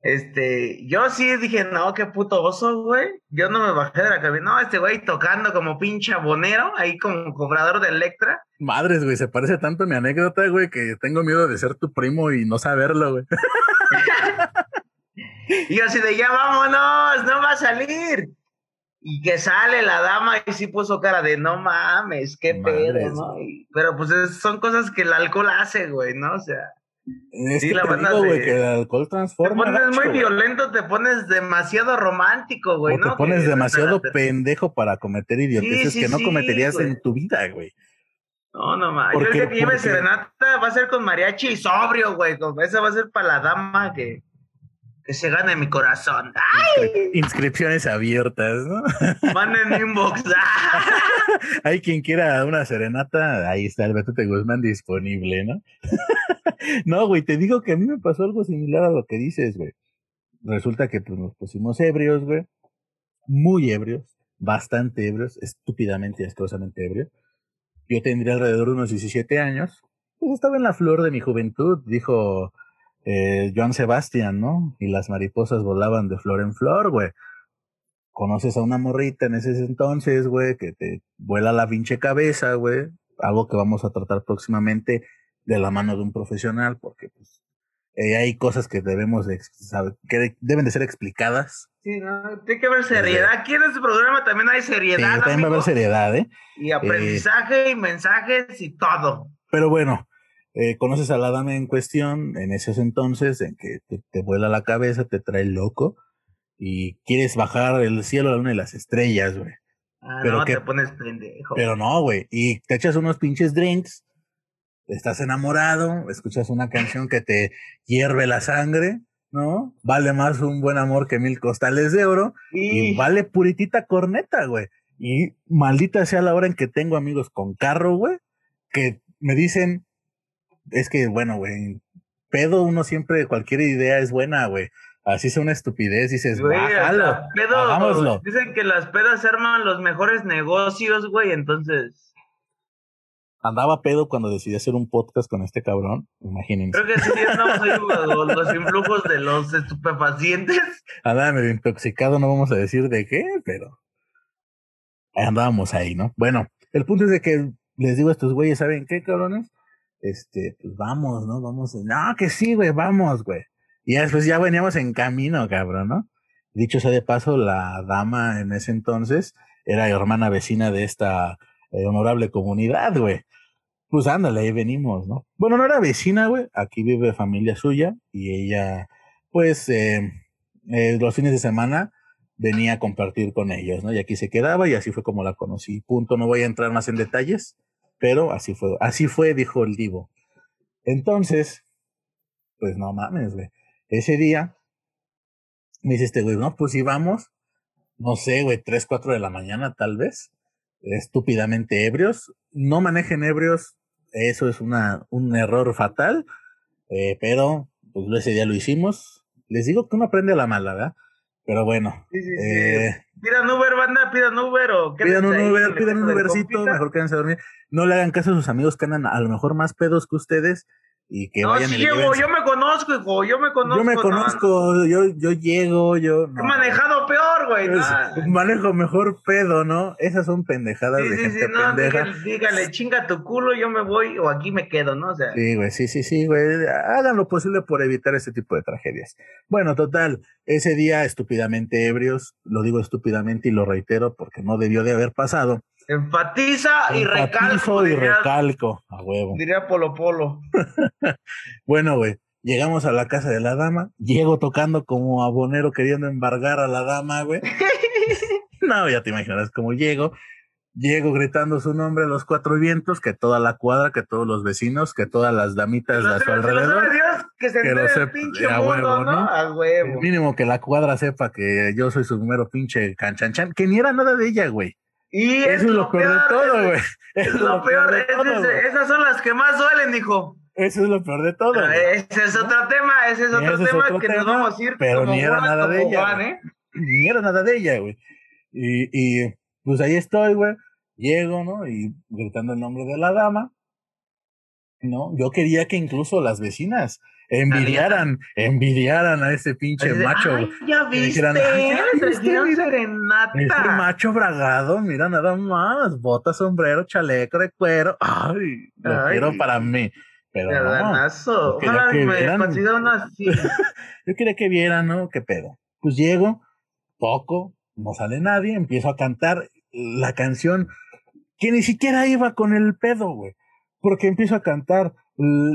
Este, yo sí dije, no, qué puto oso, güey. Yo no me bajé de la cabina. No, este güey tocando como pinche abonero, ahí como cobrador de Electra. Madres, güey, se parece tanto a mi anécdota, güey, que tengo miedo de ser tu primo y no saberlo, güey. y así de, ya vámonos, no va a salir. Y que sale la dama y sí puso cara de no mames, qué pedo, ¿no? pero pues son cosas que el alcohol hace, güey, ¿no? O sea. sí, la digo, güey, que el alcohol transforma. Te pones muy violento, te pones demasiado romántico, güey, ¿no? Te pones demasiado pendejo para cometer idioteces que no cometerías en tu vida, güey. No, no mames. Yo el que lleve serenata va a ser con mariachi y sobrio, güey. Esa va a ser para la dama que que se gane mi corazón. ¡Ay! Inscripciones abiertas, ¿no? Manden inbox. Hay quien quiera una serenata, ahí está el Beto Guzmán disponible, ¿no? no, güey, te digo que a mí me pasó algo similar a lo que dices, güey. Resulta que pues, nos pusimos ebrios, güey. Muy ebrios, bastante ebrios, estúpidamente y asquerosamente ebrios. Yo tendría alrededor de unos 17 años. Pues estaba en la flor de mi juventud, dijo eh, Joan Sebastián, ¿no? Y las mariposas volaban de flor en flor, güey. Conoces a una morrita en ese entonces, güey, que te vuela la pinche cabeza, güey. Algo que vamos a tratar próximamente de la mano de un profesional, porque pues eh, hay cosas que debemos de, saber, que deben de ser explicadas. Sí, no, tiene que haber seriedad. Aquí en este programa también hay seriedad. Sí, también va a haber seriedad, ¿eh? Y aprendizaje y mensajes y todo. Pero bueno, eh, conoces a la dama en cuestión en esos entonces, en que te, vuela la cabeza, te trae loco y quieres bajar el cielo, la luna y las estrellas, güey. Ah, pero no, te pones pendejo. Pero no, güey. Y te echas unos pinches drinks estás enamorado, escuchas una canción que te hierve la sangre, ¿no? Vale más un buen amor que mil costales de oro y, vale puritita corneta, güey. Y maldita sea la hora en que tengo amigos con carro, güey, que me dicen, es que, bueno, güey, pedo uno siempre, cualquier idea es buena, güey. Así sea una estupidez, dices, güey, bájalo, hagámoslo. Dicen que las pedas arman los mejores negocios, güey, entonces andaba pedo cuando decidí hacer un podcast con este cabrón, imagínense. Creo que sí, andamos ahí los, los influjos de los estupefacientes. Andaba medio intoxicado, no vamos a decir de qué, pero andábamos ahí, ¿no? Bueno, el punto es de que les digo a estos güeyes, ¿saben qué, cabrones? Este, pues vamos, ¿no? Vamos, no, que sí, güey, vamos, güey. Y después ya veníamos en camino, cabrón, ¿no? Dicho sea de paso, la dama en ese entonces era hermana vecina de esta eh, honorable comunidad, güey. Pues ándale, ahí venimos, ¿no? Bueno, no era vecina, güey. Aquí vive familia suya y ella, pues, eh, eh, los fines de semana venía a compartir con ellos, ¿no? Y aquí se quedaba y así fue como la conocí. Punto, no voy a entrar más en detalles, pero así fue, así fue, dijo el divo. Entonces, pues no mames, güey. Ese día me dice este güey, no, pues íbamos, no sé, güey, tres, cuatro de la mañana tal vez estúpidamente ebrios. No manejen ebrios, eso es una, un error fatal, eh, pero pues ese día lo hicimos. Les digo que uno aprende la mala, ¿verdad? Pero bueno. Sí, sí, eh, Pidan Uber, banda, pidan Uber o Pidan un Uber, pidan un Ubercito, mejor quédense a dormir. No le hagan caso a sus amigos que andan a lo mejor más pedos que ustedes y que vayan sí, llego, yo me conozco, hijo, yo me conozco. Yo me conozco, yo, yo llego, yo. He manejado peor, güey. Manejo mejor pedo, ¿no? Esas son pendejadas de gente pendeja. Dígale, chinga tu culo, yo me voy o aquí me quedo, ¿no? O sea. Sí, güey, sí, sí, sí, güey. Hagan lo posible por evitar ese tipo de tragedias. Bueno, total, ese día estúpidamente ebrios, lo digo estúpidamente y lo reitero porque no debió de haber pasado Enfatiza y recalco. y recalco, a huevo. Diría Polo Polo. bueno, güey, llegamos a la casa de la dama, llego tocando como abonero queriendo embargar a la dama, güey. no, ya te imaginarás cómo llego. Llego gritando su nombre a los cuatro vientos, que toda la cuadra, que todos los vecinos, que todas las damitas a su alrededor. que se lo sepa, a huevo, ¿no? A huevo. Mínimo que la cuadra sepa que yo soy su número pinche canchanchan, que ni era nada de ella, güey. Y eso es lo, peor, de todo, güey. Es, lo, peor, esas son las que más duelen, hijo. Eso es lo peor de todo. ese es otro tema, ese es otro tema que nos vamos a ir. Pero ni era nada de ella. ¿eh? Ni era nada de ella, güey. Y, y pues ahí estoy, güey. Llego, ¿no? Y gritando el nombre de la dama. ¿No? Yo quería que incluso las vecinas envidiaran, envidiaran a ese pinche macho. Ay, ya viste, Ese macho bragado, mira nada más, bota, sombrero, chaleco de cuero. Ay, lo quiero para mí. Pero no, que vieran, yo quería que vieran, ¿no? ¿Qué pedo? Pues llego, poco, no sale nadie, empiezo a cantar la canción que ni siquiera iba con el pedo, güey. Porque empiezo a cantar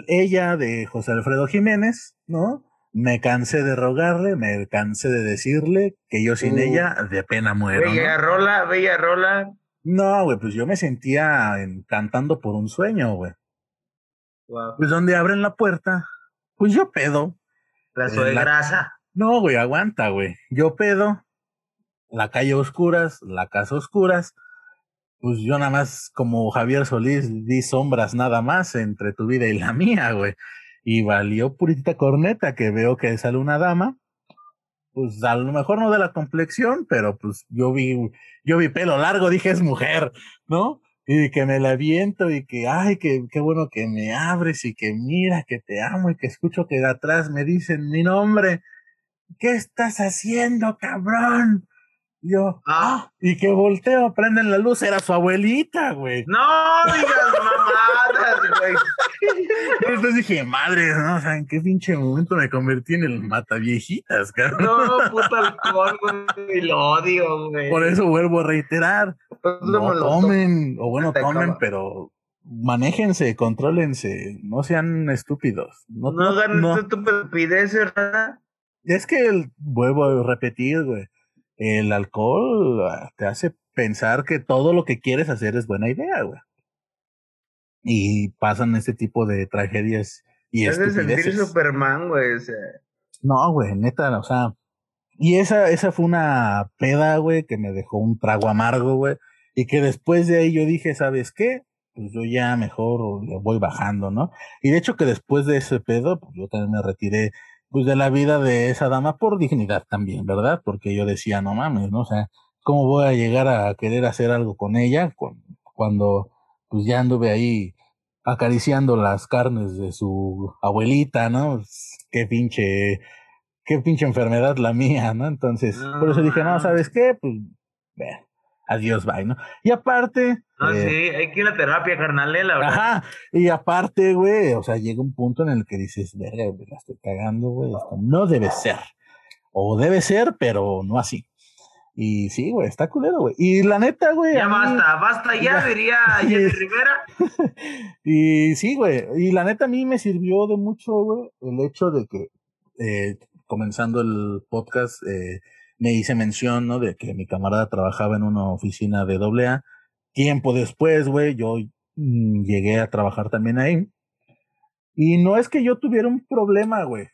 ella de José Alfredo Jiménez, ¿no? Me cansé de rogarle, me cansé de decirle que yo sin uh. ella de pena muero. Bella rola, bella rola. No, güey, pues yo me sentía cantando por un sueño, güey. Pues donde abren la puerta, pues yo pedo. La soy grasa. No, güey, aguanta, güey. Yo pedo, la calle oscuras, la casa oscuras, pues yo nada más como Javier Solís di sombras nada más entre tu vida y la mía, güey. Y valió puritita corneta que veo que sale una dama, pues a lo mejor no de la complexión, pero pues yo vi, yo vi pelo largo, dije es mujer, ¿no? y que me la viento y que, ay, que qué bueno que me abres y que mira que te amo y que escucho que de atrás me dicen mi nombre. ¿Qué estás haciendo, cabrón? Yo, ah, y que volteo, prenden la luz, era su abuelita, güey. No digas mamadas, güey. Entonces dije, madre, no, o sea, en qué pinche momento me convertí en el mataviejitas, cabrón. No, puto alcohol, güey, lo odio, güey. Por eso vuelvo a reiterar. No, tomen, o bueno, tomen, pero manéjense, contrólense, no sean estúpidos. No, no hagan no. estupideces, ¿verdad? Es que vuelvo a repetir, güey el alcohol ah, te hace pensar que todo lo que quieres hacer es buena idea, güey. Y pasan este tipo de tragedias y es de sentir Superman, güey. No, güey, neta, o sea. Y esa, esa fue una peda, güey, que me dejó un trago amargo, güey. Y que después de ahí yo dije, ¿sabes qué? Pues yo ya mejor le voy bajando, ¿no? Y de hecho que después de ese pedo, pues yo también me retiré pues de la vida de esa dama por dignidad también, ¿verdad? Porque yo decía, no mames, ¿no? O sea, ¿cómo voy a llegar a querer hacer algo con ella cuando pues ya anduve ahí acariciando las carnes de su abuelita, ¿no? Pues, qué pinche, qué pinche enfermedad la mía, ¿no? Entonces, por eso dije, no, ¿sabes qué? Pues, vean adiós, bye, ¿no? Y aparte. Ah, eh, sí, hay que ir a terapia, carnal, eh, la verdad. Ajá, y aparte, güey, o sea, llega un punto en el que dices, verga, me la estoy cagando, güey, esto no debe ser. O debe ser, pero no así. Y sí, güey, está culero, güey. Y la neta, güey. Ya basta, basta ya, diría Jenny Rivera. y sí, güey. Y la neta a mí me sirvió de mucho, güey, el hecho de que, eh, comenzando el podcast, eh, me hice mención, ¿no? De que mi camarada trabajaba en una oficina de AA. Tiempo después, güey, yo mm, llegué a trabajar también ahí. Y no es que yo tuviera un problema, güey,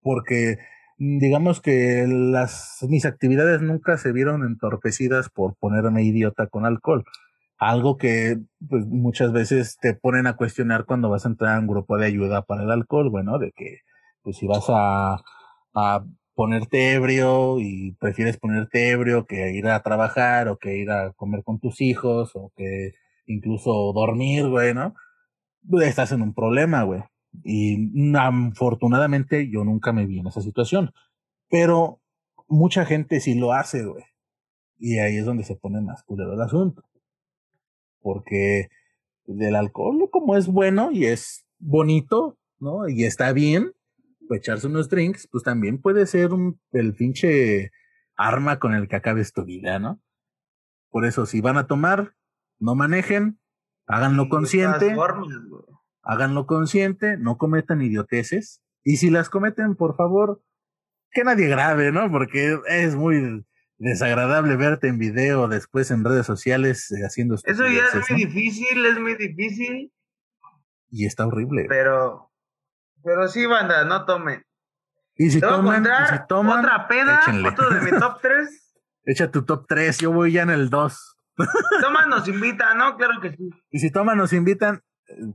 porque mm, digamos que las mis actividades nunca se vieron entorpecidas por ponerme idiota con alcohol. Algo que pues muchas veces te ponen a cuestionar cuando vas a entrar a un grupo de ayuda para el alcohol, bueno, de que pues si vas a, a ponerte ebrio y prefieres ponerte ebrio que ir a trabajar o que ir a comer con tus hijos o que incluso dormir, güey, ¿no? Pues, estás en un problema, güey. Y afortunadamente yo nunca me vi en esa situación. Pero mucha gente sí lo hace, güey. Y ahí es donde se pone más culero el asunto. Porque del alcohol, como es bueno y es bonito, ¿no? Y está bien, echarse unos drinks, pues también puede ser un, el pinche arma con el que acabes tu vida, ¿no? Por eso, si van a tomar, no manejen, háganlo consciente, háganlo consciente, no cometan idioteces, y si las cometen, por favor, que nadie grabe, ¿no? Porque es muy desagradable verte en video después en redes sociales eh, haciendo Eso ya es muy difícil, es muy difícil. Y está horrible. Pero pero sí, banda, no tomen. Y si toman, si toman, otra peda, otro de mi top 3. Echa tu top 3, yo voy ya en el 2. Toma nos invitan, ¿no? Claro que sí. Y si Toma nos invitan,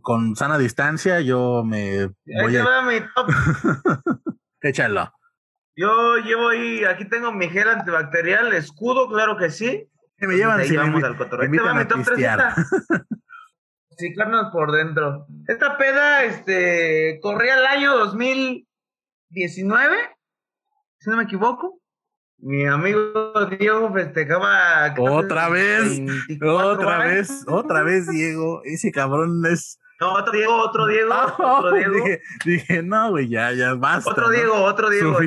con sana distancia, yo me voy a... mi top. Échalo. Yo llevo ahí, aquí tengo mi gel antibacterial, escudo, claro que sí. Que me llevan si vamos al cotorreo. Este va mi top 3 carnos por dentro. Esta peda, este, corría el año 2019, si no me equivoco. Mi amigo Diego festejaba. Otra vez, otra vez, otra vez, Diego. Ese cabrón es otro Diego, otro Diego, otro Diego. Dije, no, güey, ya, ya basta. Otro Diego, otro Diego.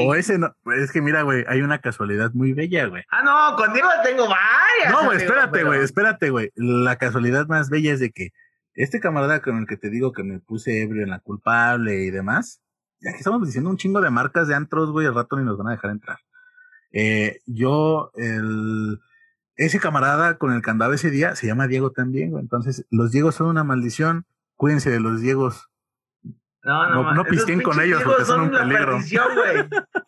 O ese no, es que mira, güey, hay una casualidad muy bella, güey. Ah, no, con Diego tengo varias. No, güey, espérate, güey, espérate, güey. La casualidad más bella es de que este camarada con el que te digo que me puse ebrio en la culpable y demás, ya que estamos diciendo un chingo de marcas de antros, güey, al rato ni nos van a dejar entrar. Eh, yo, el ese camarada con el que andaba ese día se llama Diego también, güey. Entonces, los Diegos son una maldición. Cuídense de los Diegos. No, no, no, no pisten con ellos porque son, un peligro.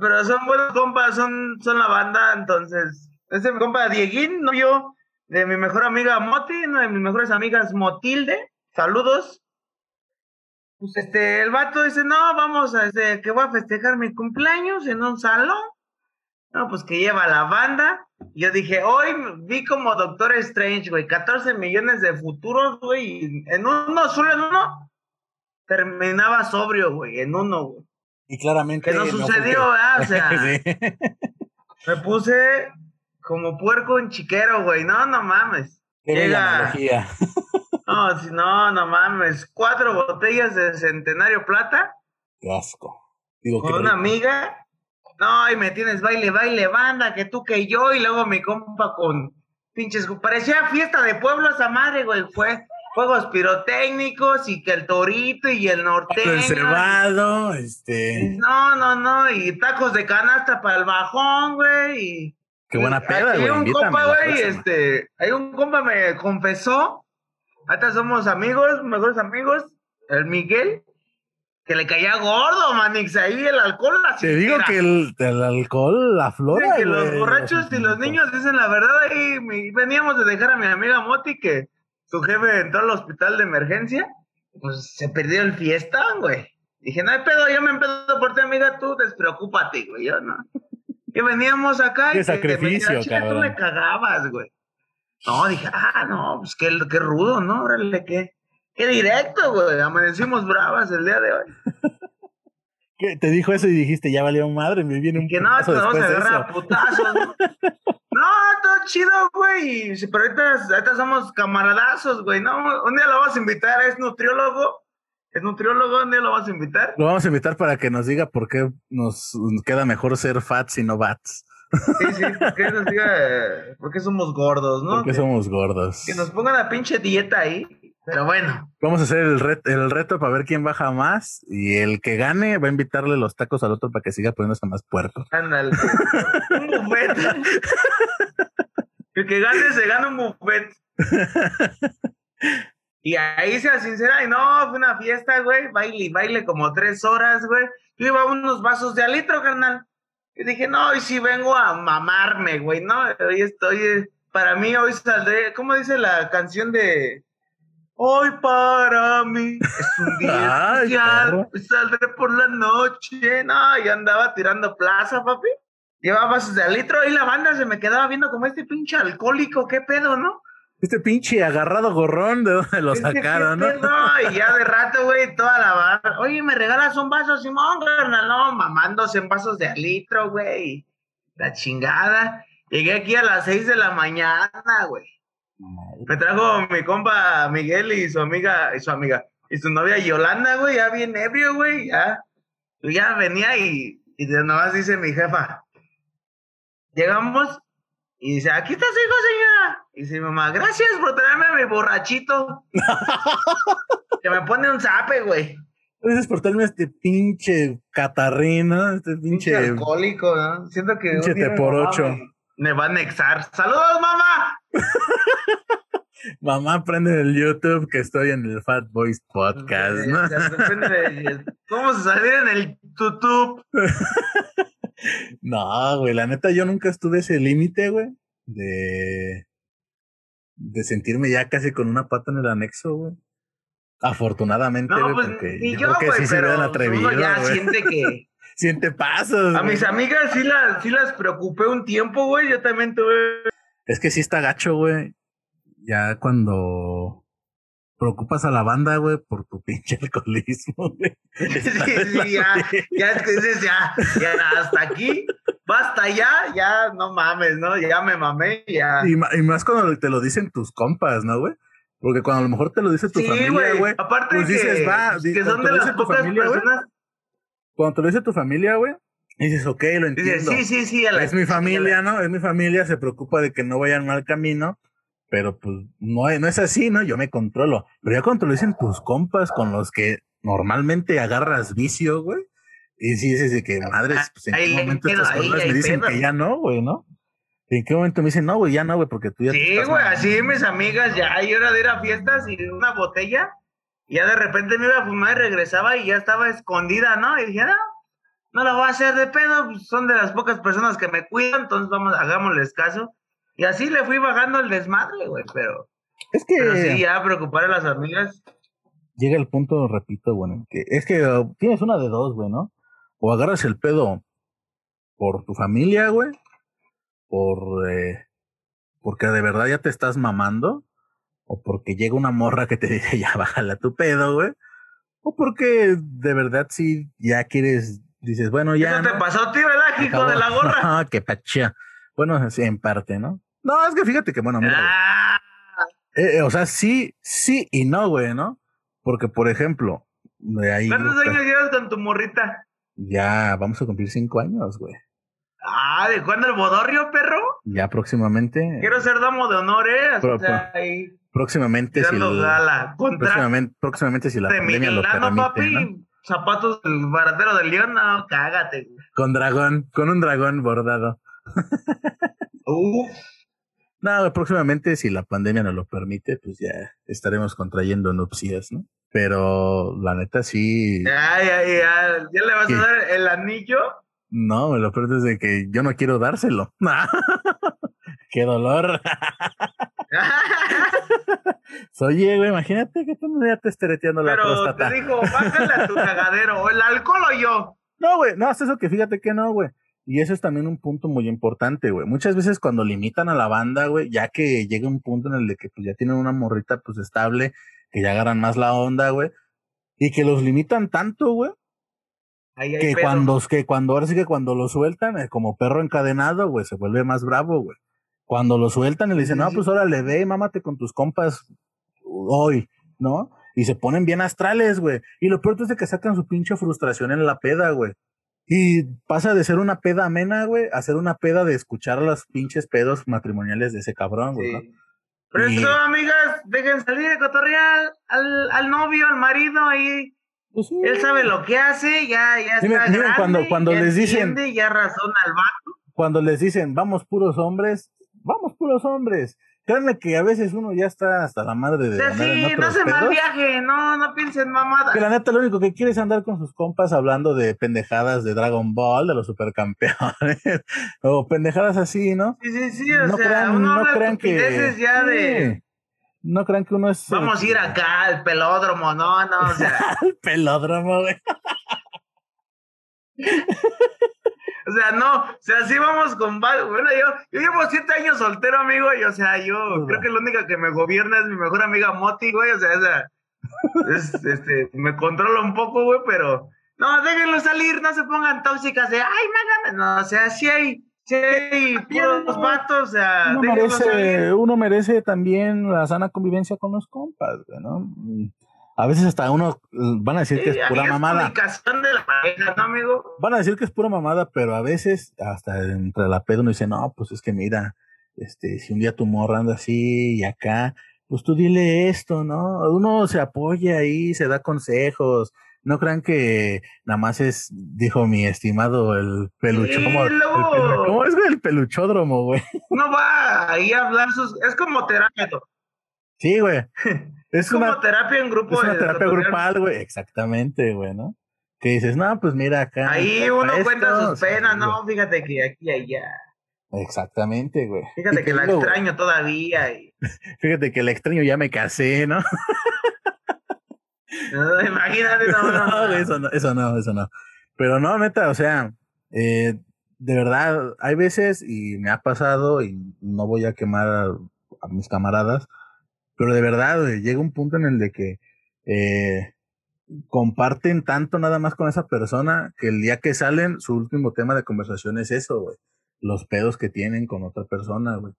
Pero son buenos compas, son, son la banda, entonces. Ese mi compa Dieguín, novio de mi mejor amiga Moti, una de mis mejores amigas Motilde. Saludos. Pues este, el vato dice, no, vamos a, este, que voy a festejar mi cumpleaños en un salón. No, pues que lleva la banda Yo dije, hoy vi como Doctor Strange, güey, 14 millones de futuros, güey, en uno, solo en uno, terminaba sobrio, güey, en uno, güey. Y claramente. Que no sucedió, ¿verdad? O sea, me puse como puerco en chiquero, güey, no, no mames. Llega. No, si no, no mames. Cuatro botellas de centenario plata. Qué asco. con una amiga no, y me tienes baile, baile, banda, que tú, que yo, y luego mi compa con pinches, parecía fiesta de pueblo esa madre, güey, fue juegos pirotécnicos y que el torito y el norteño. Reservado, este. No, no, no, y tacos de canasta para el bajón, güey, y... Qué buena peda, güey. Hay un compa, güey, este, hay un compa me confesó, hasta somos amigos, mejores amigos, el Miguel, que le caía gordo, Manix, ahí el alcohol la Te digo que el, el, alcohol, la flora. que los borrachos y los niños dicen la verdad, ahí veníamos de dejar a mi amiga Moti que su jefe entró al hospital de emergencia, pues se perdió el fiestón, güey. Dije, no hay pedo, yo me empedo por ti, amiga, tú despreocúpate, güey, yo no. Que veníamos acá Qué y sacrificio, que tú me cagabas, güey. No, dije, ah, no, pues qué, qué rudo, ¿no? Órale, qué, Qué directo, güey. Amanecimos bravas el día de hoy. ¿Qué? Te dijo eso y dijiste, ya valió madre, me viene un Que no, te vamos a agarrar a putazos. no, todo chido, güey. Pero ahorita, ahorita somos camaradazos, güey. No, un día lo vamos a invitar, es nutriólogo. Es nutriólogo, un día lo vamos a invitar. Lo vamos a invitar para que nos diga por qué nos queda mejor ser fats y no bats. Sí, sí, porque nos diga por qué somos gordos, ¿no? Porque somos gordos. Que nos pongan la pinche dieta ahí pero bueno. Vamos a hacer el, el reto para ver quién baja más y el que gane va a invitarle los tacos al otro para que siga poniéndose más puerco. Ándale. un buffet. el que gane se gana un buffet. y ahí se sincera, y no, fue una fiesta, güey, baile y baile como tres horas, güey. Yo iba unos vasos de alitro, carnal. Y dije, no, hoy sí vengo a mamarme, güey, ¿no? Hoy estoy, para mí hoy saldré, ¿cómo dice la canción de Hoy para mí es un día especial, saldré por la noche. No, y andaba tirando plaza, papi. Llevaba vasos de litro y la banda se me quedaba viendo como este pinche alcohólico, qué pedo, ¿no? Este pinche agarrado gorrón, ¿de dónde lo sacaron, no? Y ya de rato, güey, toda la banda. Oye, ¿me regalas un vaso, Simón, carnal? No, mamándose en vasos de litro, güey. La chingada. Llegué aquí a las seis de la mañana, güey. Me trajo mi compa Miguel y su amiga, y su amiga, y su novia Yolanda, güey, ya bien ebrio, güey, ya. Ya venía y, y de nada más dice mi jefa. Llegamos y dice, aquí está su hijo, señora. Y dice mamá, gracias por traerme a mi borrachito. que me pone un zape, güey. Gracias por traerme este pinche catarrino, este pinche... alcohólico, ¿no? Siento que... Pinche por ocho. Me va a anexar. ¡Saludos, mamá! Mamá, prende el YouTube que estoy en el Fat Boys Podcast, ¿no? ¿Cómo se salir en el YouTube? no, güey, la neta, yo nunca estuve ese límite, güey, de, de sentirme ya casi con una pata en el anexo, güey. Afortunadamente, güey, pues, porque yo, creo que sí se vean atrevido, ya siente que... siente pasos. A mis amigas sí las, sí las preocupé un tiempo, güey, yo también tuve... Es que sí está gacho, güey ya cuando preocupas a la banda, güey, por tu pinche alcoholismo, güey. Sí, sí, ya, ya es que dices, ya, ya, hasta aquí, basta ya, ya, no mames, ¿no? Ya me mamé, ya. Y, y más cuando te lo dicen tus compas, ¿no, güey? Porque cuando a lo mejor te lo dice tu familia, güey. Aparte pues dices, va, que son de las pocas familia, personas. Cuando te lo dice tu familia, güey, dices, ok, lo entiendo. sí, sí, sí. es mi familia, ¿no? Es mi familia, se preocupa de que no vayan mal camino pero pues no, no es así, ¿no? Yo me controlo. Pero ya cuando lo dicen tus compas con los que normalmente agarras vicio, güey, y si dices de que madres, pues en qué momento estas me dicen que ya no, güey, ¿no? ¿En qué momento me dicen, no, güey, ya no, güey, porque tú ya Sí, güey, así mis amigas ya, hay hora de ir a fiestas y una botella, y ya de repente me iba a fumar y regresaba y ya estaba escondida, ¿no? Y dije, no, no la voy a hacer de pedo, pues, son de las pocas personas que me cuidan, entonces vamos, hagámosles caso. Y así le fui bajando el desmadre, güey, pero. Es que. Pero sí, ya preocupar a las amigas. Llega el punto, repito, bueno, que es que uh, tienes una de dos, güey, ¿no? O agarras el pedo por tu familia, güey, por eh, porque de verdad ya te estás mamando, o porque llega una morra que te dice ya bájala tu pedo, güey, o porque de verdad si ya quieres, dices, bueno, ya. ¿Qué te pasó tío, verdad, hijo de la gorra? No, qué pacha. Bueno, sí, en parte, ¿no? No, es que fíjate que, bueno, mira. Ah. Eh, eh, o sea, sí, sí y no, güey, ¿no? Porque, por ejemplo, de ahí. ¿Cuántos años llevas con tu morrita? Ya, vamos a cumplir cinco años, güey. Ah, ¿de cuándo el bodorrio, perro? Ya próximamente. Quiero ser damo de honor, ¿eh? O sea, ahí. Próximamente, si la, próximamente, próximamente, si la de pandemia lo permite, papi, ¿no? Zapatos del baratero de León, no, cágate. Con dragón, con un dragón bordado. Uf. No, próximamente, si la pandemia nos lo permite, pues ya estaremos contrayendo nupcias, ¿no? Pero la neta sí. Ay, ay, ay. ¿Ya le vas a dar el anillo? No, me lo es de que yo no quiero dárselo. ¡Qué dolor! Oye, güey, imagínate que ya te estereteando la próstata. Pero te dijo, bájale a tu cagadero, o el alcohol o yo. No, güey, no, es eso que fíjate que no, güey. Y eso es también un punto muy importante, güey. Muchas veces cuando limitan a la banda, güey, ya que llega un punto en el de que pues ya tienen una morrita pues estable, que ya agarran más la onda, güey, y que los limitan tanto, güey, que cuando, que cuando, ahora sí que cuando lo sueltan, eh, como perro encadenado, güey, se vuelve más bravo, güey. Cuando lo sueltan y le dicen, no, pues ahora le ve, mámate con tus compas hoy, ¿no? Y se ponen bien astrales, güey. Y lo peor es de que sacan su pinche frustración en la peda, güey. Y pasa de ser una peda amena, güey, a ser una peda de escuchar los pinches pedos matrimoniales de ese cabrón, güey. Sí. Pero eso, amigas, dejen salir de cotorreal al, al novio, al marido ahí. Pues Él sabe lo que hace, ya, ya está grande, cuando, cuando les dicen, ya razona al vato. Cuando les dicen, vamos puros hombres, vamos puros hombres. Créanme que a veces uno ya está hasta la madre de. Sí, sí no se mal viaje, no, no piensen mamada. Que la neta, lo único que quiere es andar con sus compas hablando de pendejadas de Dragon Ball, de los supercampeones, o pendejadas así, ¿no? Sí, sí, sí, o no sea, crean, uno no crean que. ya de. No crean que uno es. Vamos a ir acá al pelódromo, no, no, o sea. al pelódromo, güey. O sea, no, o sea, sí vamos con... Bueno, yo, yo llevo siete años soltero, amigo, y o sea, yo creo que la única que me gobierna es mi mejor amiga Moti, güey, o sea, esa... Es, este, me controla un poco, güey, pero... No, déjenlo salir, no se pongan tóxicas de, ay, mágame, no, o sea, sí hay... Sí, puros vatos, o sea, uno merece, uno merece también la sana convivencia con los compas, ¿no? A veces hasta uno mm, van a decir que es pura mamada. Van a decir que es pura mamada, pero a veces hasta entre la pedo uno dice, no, pues es que mira, este, si un día tu morra anda así y acá, pues tú dile esto, ¿no? Uno se apoya ahí, se da consejos. No crean que nada más es, dijo mi estimado, el peluchódromo. ¿Cómo es el peluchódromo, güey? No va ahí a hablar sus. Es como terapia. Sí, güey. Es, como una, terapia en grupo. Es una terapia grupal, güey. Exactamente, güey, ¿no? Que dices, no, pues mira acá. Ahí uno cuenta sus penas, no, fíjate que aquí y allá. Exactamente, güey. Fíjate que la extraño todavía. Y... Fíjate que la extraño ya me casé, ¿no? no imagínate, no, no, no. Eso no, eso no, eso no. Pero no, neta, o sea, eh, de verdad, hay veces, y me ha pasado, y no voy a quemar a mis camaradas, pero de verdad, llega un punto en el de que eh, comparten tanto nada más con esa persona que el día que salen, su último tema de conversación es eso. Los pedos que tienen con otra persona, güey.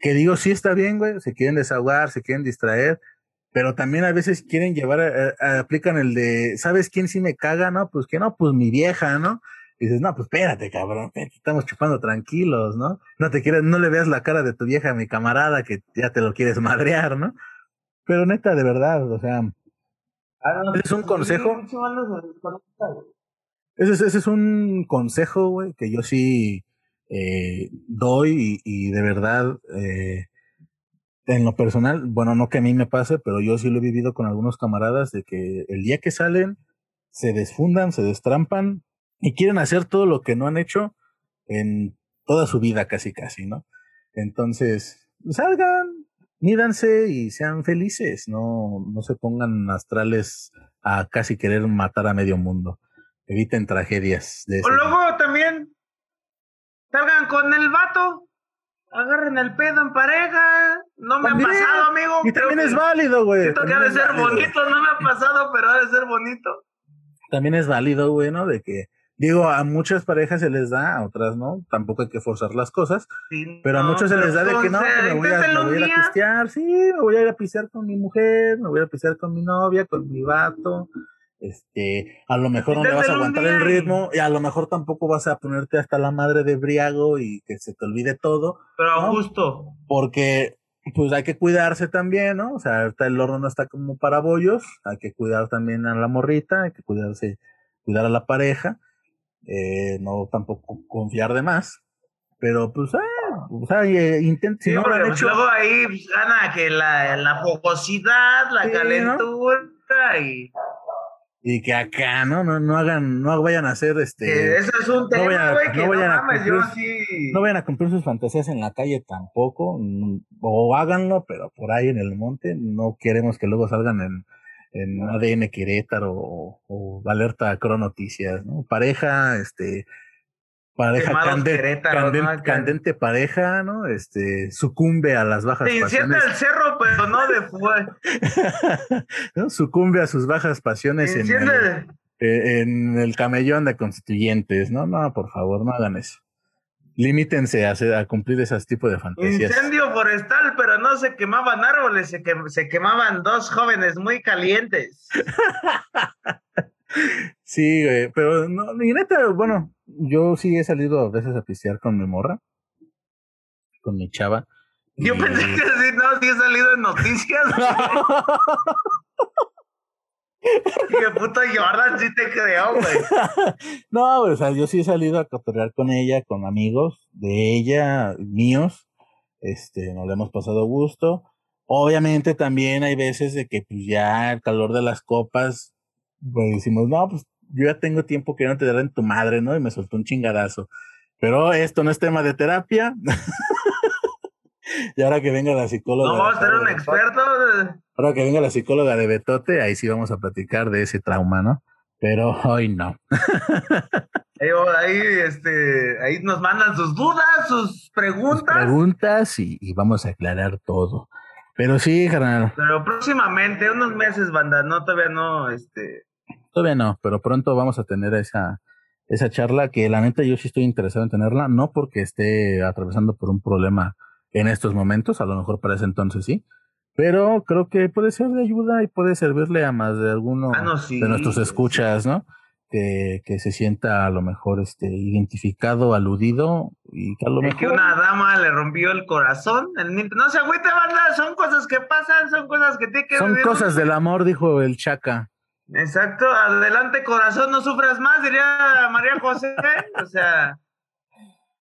Que digo, sí está bien, güey. Se quieren desahogar, se quieren distraer, pero también a veces quieren llevar, aplican el de, ¿sabes quién sí me caga? No, pues que no, pues mi vieja, ¿no? Y dices, no, pues espérate, cabrón, estamos chupando tranquilos, ¿no? No te quieres, no le veas la cara de tu vieja a mi camarada que ya te lo quieres madrear, ¿no? Pero neta, de verdad, o sea, ah, ese es un consejo. Ese es, ese es un consejo, güey, que yo sí eh, doy y, de verdad, eh, en lo personal, bueno, no que a mí me pase, pero yo sí lo he vivido con algunos camaradas de que el día que salen, se desfundan, se destrampan, y quieren hacer todo lo que no han hecho en toda su vida casi casi, ¿no? Entonces, salgan, mídanse y sean felices, no, no se pongan astrales a casi querer matar a medio mundo. Eviten tragedias de O luego también salgan con el vato agarren el pedo en pareja. No me ha pasado, amigo. Y también es válido, güey. Siento que ha de ser bonito, no me ha pasado, pero ha de ser bonito. También es válido, güey, ¿no? De que, digo, a muchas parejas se les da, a otras no. Tampoco hay que forzar las cosas. pero a muchos se les da de que no, me voy, a, me voy a ir a pistear. Sí, me voy a ir a pistear con mi mujer, me voy a pistear con mi novia, con mi vato este, a lo mejor no le vas a aguantar el ritmo y a lo mejor tampoco vas a ponerte hasta la madre de briago y que se te olvide todo. Pero justo. Porque pues hay que cuidarse también, ¿no? O sea, ahorita el horno no está como para bollos, hay que cuidar también a la morrita, hay que cuidarse, cuidar a la pareja, eh, no tampoco confiar de más, pero pues, eh, o sea, eh, intenta, si no pues, luego ahí pues, gana que la, la fogosidad, la calentura y y que acá no no no hagan no vayan a hacer este eso es un tema no vayan, que no, vayan a cumplir, sí. no vayan a cumplir sus fantasías en la calle tampoco mm, o háganlo pero por ahí en el monte no queremos que luego salgan en en ADN Querétaro o, o Alerta Cro Noticias no pareja este pareja candente, pareja, ¿no? Este, sucumbe a las bajas pasiones. pasiones. el cerro, pero no de fuego. ¿No? Sucumbe a sus bajas pasiones en el, eh, en el, camellón de constituyentes, ¿no? No, por favor, no hagan eso. Limítense a, a cumplir ese tipo de fantasías. Incendio forestal, pero no se quemaban árboles, se, se quemaban dos jóvenes muy calientes. Sí, güey, pero no, y neta, bueno, yo sí he salido a veces a pistear con mi morra, con mi chava. Yo pensé que sí, no, sí he salido en noticias. Qué puto Jordan, sí te creo, güey. no, o sea, yo sí he salido a cotorrear con ella, con amigos de ella, míos. Este, nos le hemos pasado gusto. Obviamente también hay veces de que pues ya el calor de las copas pues decimos, no, pues yo ya tengo tiempo que no te en tu madre, ¿no? Y me soltó un chingadazo. Pero esto no es tema de terapia. y ahora que venga la psicóloga. No, vamos a tener un experto. Ahora que venga la psicóloga de Betote, ahí sí vamos a platicar de ese trauma, ¿no? Pero hoy no. ahí, este, ahí nos mandan sus dudas, sus preguntas. preguntas y, y, vamos a aclarar todo. Pero sí, carnal. Pero próximamente, unos meses, banda, no, todavía no, este, Todavía no, pero pronto vamos a tener esa, esa charla que la neta yo sí estoy interesado en tenerla, no porque esté atravesando por un problema en estos momentos, a lo mejor para ese entonces sí, pero creo que puede ser de ayuda y puede servirle a más de alguno ah, de nuestros escuchas, ¿no? Que, que, se sienta a lo mejor este identificado, aludido y que a lo mejor... que una dama le rompió el corazón, el... no se agüite, banda, son cosas que pasan, son cosas que tiene que Son cosas del amor, dijo el Chaca. Exacto, adelante corazón, no sufras más, diría María José. o sea,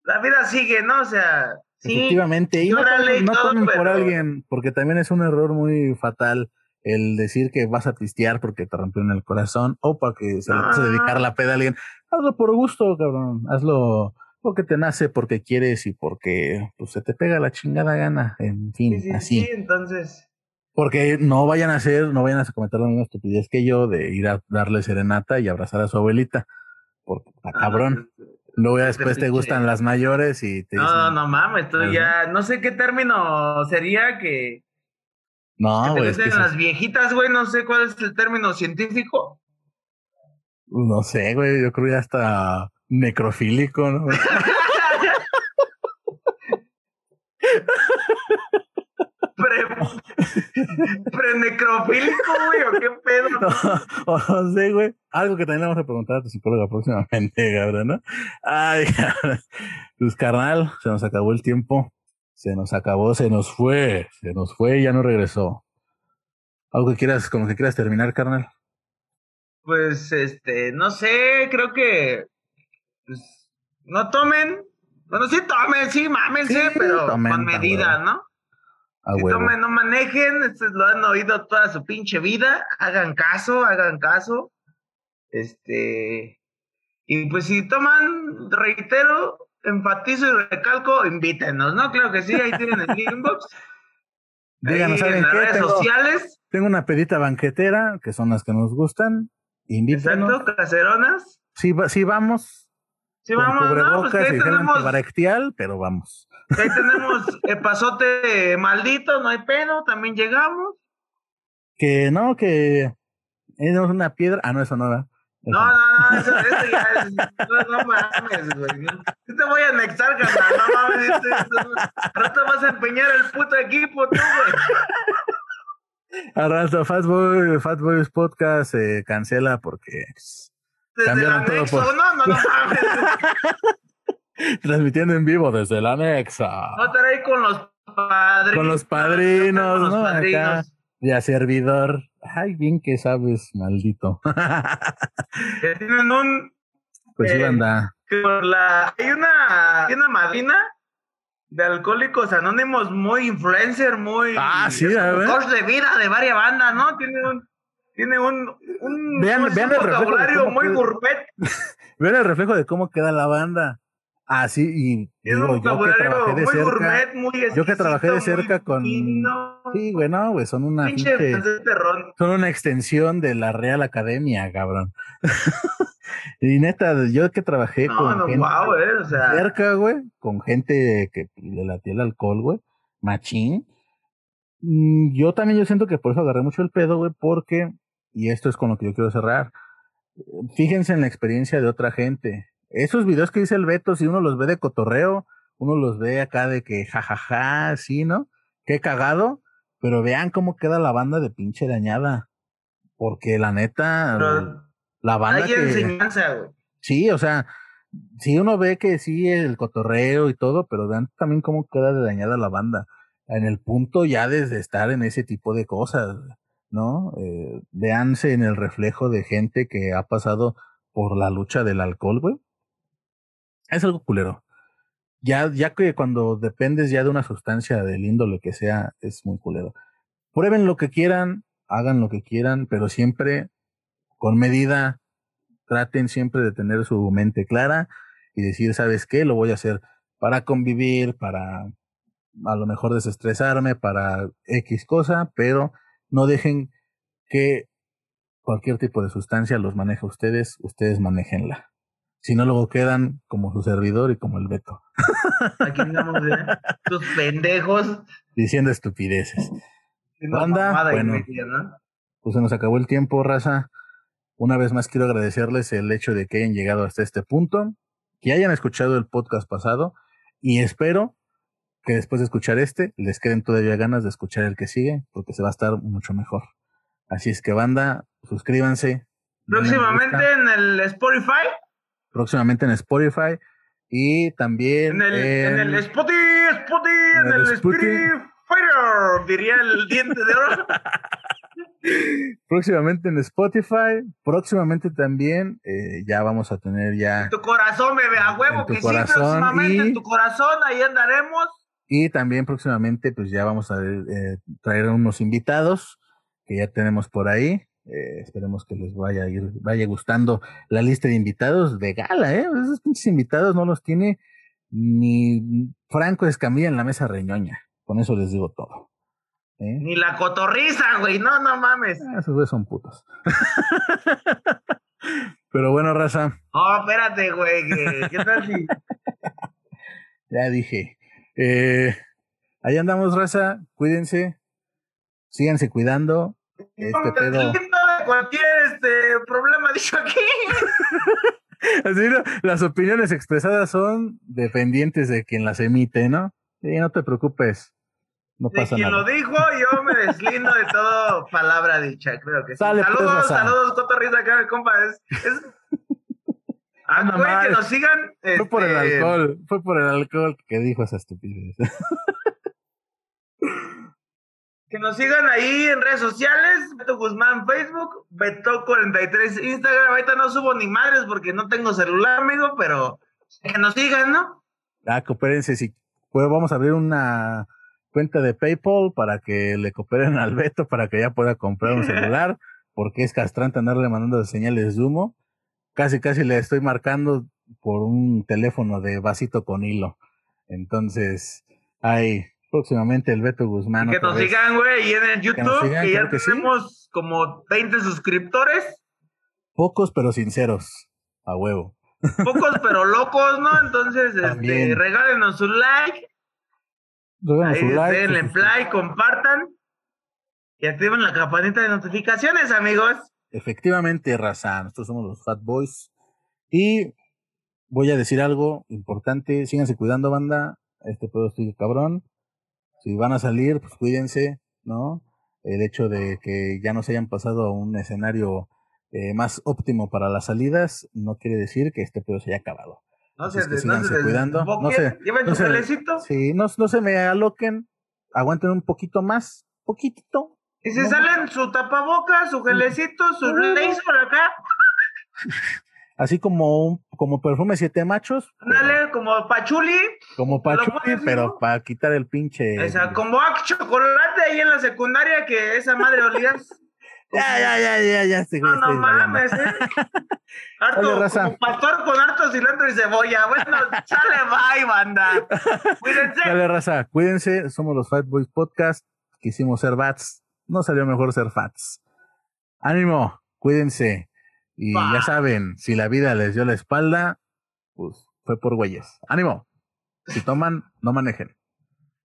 la vida sigue, ¿no? O sea, sí. Efectivamente, y no, tomen, por alguien, porque también es un error muy fatal el decir que vas a pistear porque te rompió en el corazón o para que se le vas a dedicar la peda a alguien. Hazlo por gusto, cabrón. Hazlo porque te nace, porque quieres y porque pues, se te pega la chingada gana. En fin, así. Sí, entonces. Porque no vayan a hacer, no vayan a cometer la misma estupidez que yo de ir a darle serenata y abrazar a su abuelita. Porque ah, cabrón. Luego ya después te gustan las mayores y te No, no, no mames, tú ya, no sé qué término sería que. No, güey. Que las viejitas, güey, no sé cuál es el término científico. No sé, güey, yo creo ya hasta necrofílico, ¿no? ¿Pre-necrofílico, güey? ¿O qué pedo? No, no sé, güey. Algo que también le vamos a preguntar a tu psicóloga próximamente, cabrón, ¿no? Ay, Pues, carnal, se nos acabó el tiempo. Se nos acabó, se nos fue. Se nos fue y ya no regresó. ¿Algo que quieras, como que quieras terminar, carnal? Pues, este, no sé, creo que. Pues, no tomen. Bueno, sí tomen, sí, mámense, pero con medida, ¿no? Si tomen, no manejen, esto lo han oído toda su pinche vida, hagan caso, hagan caso. Este, y pues si toman, reitero, enfatizo y recalco, invítenos, ¿no? Claro que sí, ahí tienen el inbox. Díganos, ¿saben en las redes sociales. Tengo una pedita banquetera, que son las que nos gustan. Invítenos. Exacto, caseronas. Sí, sí vamos. Sí, vamos, cubrebocas no, pues tenemos... pero vamos. Ahí tenemos el pasote maldito, no hay pelo, también llegamos. Que no, que tenemos una piedra. Ah, no, eso no da. No, no, no, eso, eso ya es. No, mames, güey. Yo te voy a anexar, carnal. No mames. Ahora te vas a empeñar el puto equipo, tú, güey. Al rato, Fat, Boy, Fat Boys Podcast se cancela porque desde cambiaron todo. Por... No, no, no mames. Transmitiendo en vivo desde el anexo. No estar ahí con los padrinos. Con los padrinos, con los ¿no? Padrinos. Acá, ya servidor. Ay, bien que sabes, maldito. que tienen un. Pues sí, anda. Eh, por la, hay una, hay una madrina de Alcohólicos Anónimos muy influencer, muy. Ah, sí, a ver. de vida de varias bandas, ¿no? Tiene un. Tiene un, un, vean, un, vean el vocabulario muy gourmet. vean el reflejo de cómo queda la banda. Ah, sí, y digo, yo que trabajé de cerca, gourmet, yo que trabajé de cerca con, sí, güey, no, güey, son una pinche, son una extensión de la Real Academia, cabrón. y neta, yo que trabajé con no, gente wow, eh, o sea... cerca, güey, con gente que le latía el alcohol, güey, machín. Mm, yo también yo siento que por eso agarré mucho el pedo, güey, porque, y esto es con lo que yo quiero cerrar, fíjense en la experiencia de otra gente esos videos que dice el Beto, si uno los ve de cotorreo, uno los ve acá de que jajaja, sí, ¿no? Qué cagado, pero vean cómo queda la banda de pinche dañada. Porque la neta, la banda. Hay enseñanza, güey. Sí, o sea, sí uno ve que sí el cotorreo y todo, pero vean también cómo queda de dañada la banda. En el punto ya desde estar en ese tipo de cosas, ¿no? Eh, véanse en el reflejo de gente que ha pasado por la lucha del alcohol, güey es algo culero. Ya, ya que cuando dependes ya de una sustancia del índole que sea, es muy culero. Prueben lo que quieran, hagan lo que quieran, pero siempre con medida, traten siempre de tener su mente clara y decir, ¿sabes qué? Lo voy a hacer para convivir, para a lo mejor desestresarme, para X cosa, pero no dejen que cualquier tipo de sustancia los maneje ustedes, ustedes manejenla. Si no, luego quedan como su servidor y como el Beto. Aquí andamos de tus pendejos. Diciendo estupideces. Banda, bueno, pues se nos acabó el tiempo, raza. Una vez más quiero agradecerles el hecho de que hayan llegado hasta este punto, que hayan escuchado el podcast pasado y espero que después de escuchar este les queden todavía ganas de escuchar el que sigue, porque se va a estar mucho mejor. Así es que banda, suscríbanse. Próximamente en el Spotify próximamente en Spotify y también en el, en, el Spotify, Spotify, en, el, Fighter, diría el diente de oro. próximamente en Spotify, próximamente también eh, ya vamos a tener ya. En tu corazón, bebé, a huevo que sí, próximamente en tu corazón, ahí andaremos. Y también próximamente, pues ya vamos a eh, traer unos invitados que ya tenemos por ahí. Eh, esperemos que les vaya a ir, vaya gustando la lista de invitados de gala, ¿eh? Esos pinches invitados no los tiene ni Franco Escamilla en la mesa reñoña. Con eso les digo todo. ¿eh? Ni la cotorriza, güey. No, no mames. Ah, esos güeyes son putos. Pero bueno, raza. Oh, espérate, güey. ¿Qué tal si? ya dije. Eh, ahí andamos, raza. Cuídense. Síganse cuidando. Este pedo cualquier este problema dicho aquí. Así no, las opiniones expresadas son dependientes de quien las emite, ¿no? Sí, no te preocupes. No pasa de quien lo dijo, yo me deslindo de todo palabra dicha, creo que sí. Pues, saludos, saludos, cotorrisa acá, compa. Es, es... Ah, que nos sigan. Fue por el este, alcohol, fue por el alcohol que dijo esa estupidez. Que nos sigan ahí en redes sociales, Beto Guzmán Facebook, Beto43 Instagram. Ahorita no subo ni madres porque no tengo celular, amigo, pero que nos sigan, ¿no? Ah, coopérense, si pues vamos a abrir una cuenta de PayPal para que le cooperen al Beto para que ya pueda comprar un celular, porque es castrante andarle mandando señales de humo. Casi, casi le estoy marcando por un teléfono de vasito con hilo. Entonces, ahí, próximamente el Beto Guzmán. que nos sigan, güey, y en el YouTube, que, ya tenemos como 20 suscriptores. Pocos, pero sinceros. A huevo. pocos pero locos, ¿no? Entonces, este, regálenos su like. Regálenos su like. Denle play, compartan y activen la campanita de notificaciones, amigos. Efectivamente, raza, nosotros somos los Fat Boys. Y voy a decir algo importante, síganse cuidando, banda. Este pedo estoy cabrón. Si van a salir, pues cuídense, ¿no? El hecho de que ya no se hayan pasado a un escenario eh, más óptimo para las salidas no quiere decir que este pedo se haya acabado. No se, no se cuidando. No se, ¿Lleven no su Sí, no, no se me aloquen. Aguanten un poquito más. Poquito, y se salen su tapabocas, su gelecito, su por acá. Así como un, como perfume siete machos. Dale, como pachuli. Como pachuli, pero para quitar el pinche. O sea, como chocolate ahí en la secundaria que esa madre olía. ya, ya, ya, ya, ya. no, no mames, eh. Harto, como pastor con harto cilantro y cebolla. Bueno, sale bye, banda. Cuídense. Dale, raza, cuídense. Somos los Five Boys Podcast. Quisimos ser bats no salió mejor ser fats. Ánimo, cuídense. Y ya saben, si la vida les dio la espalda, pues fue por güeyes. Ánimo. Si toman, no manejen.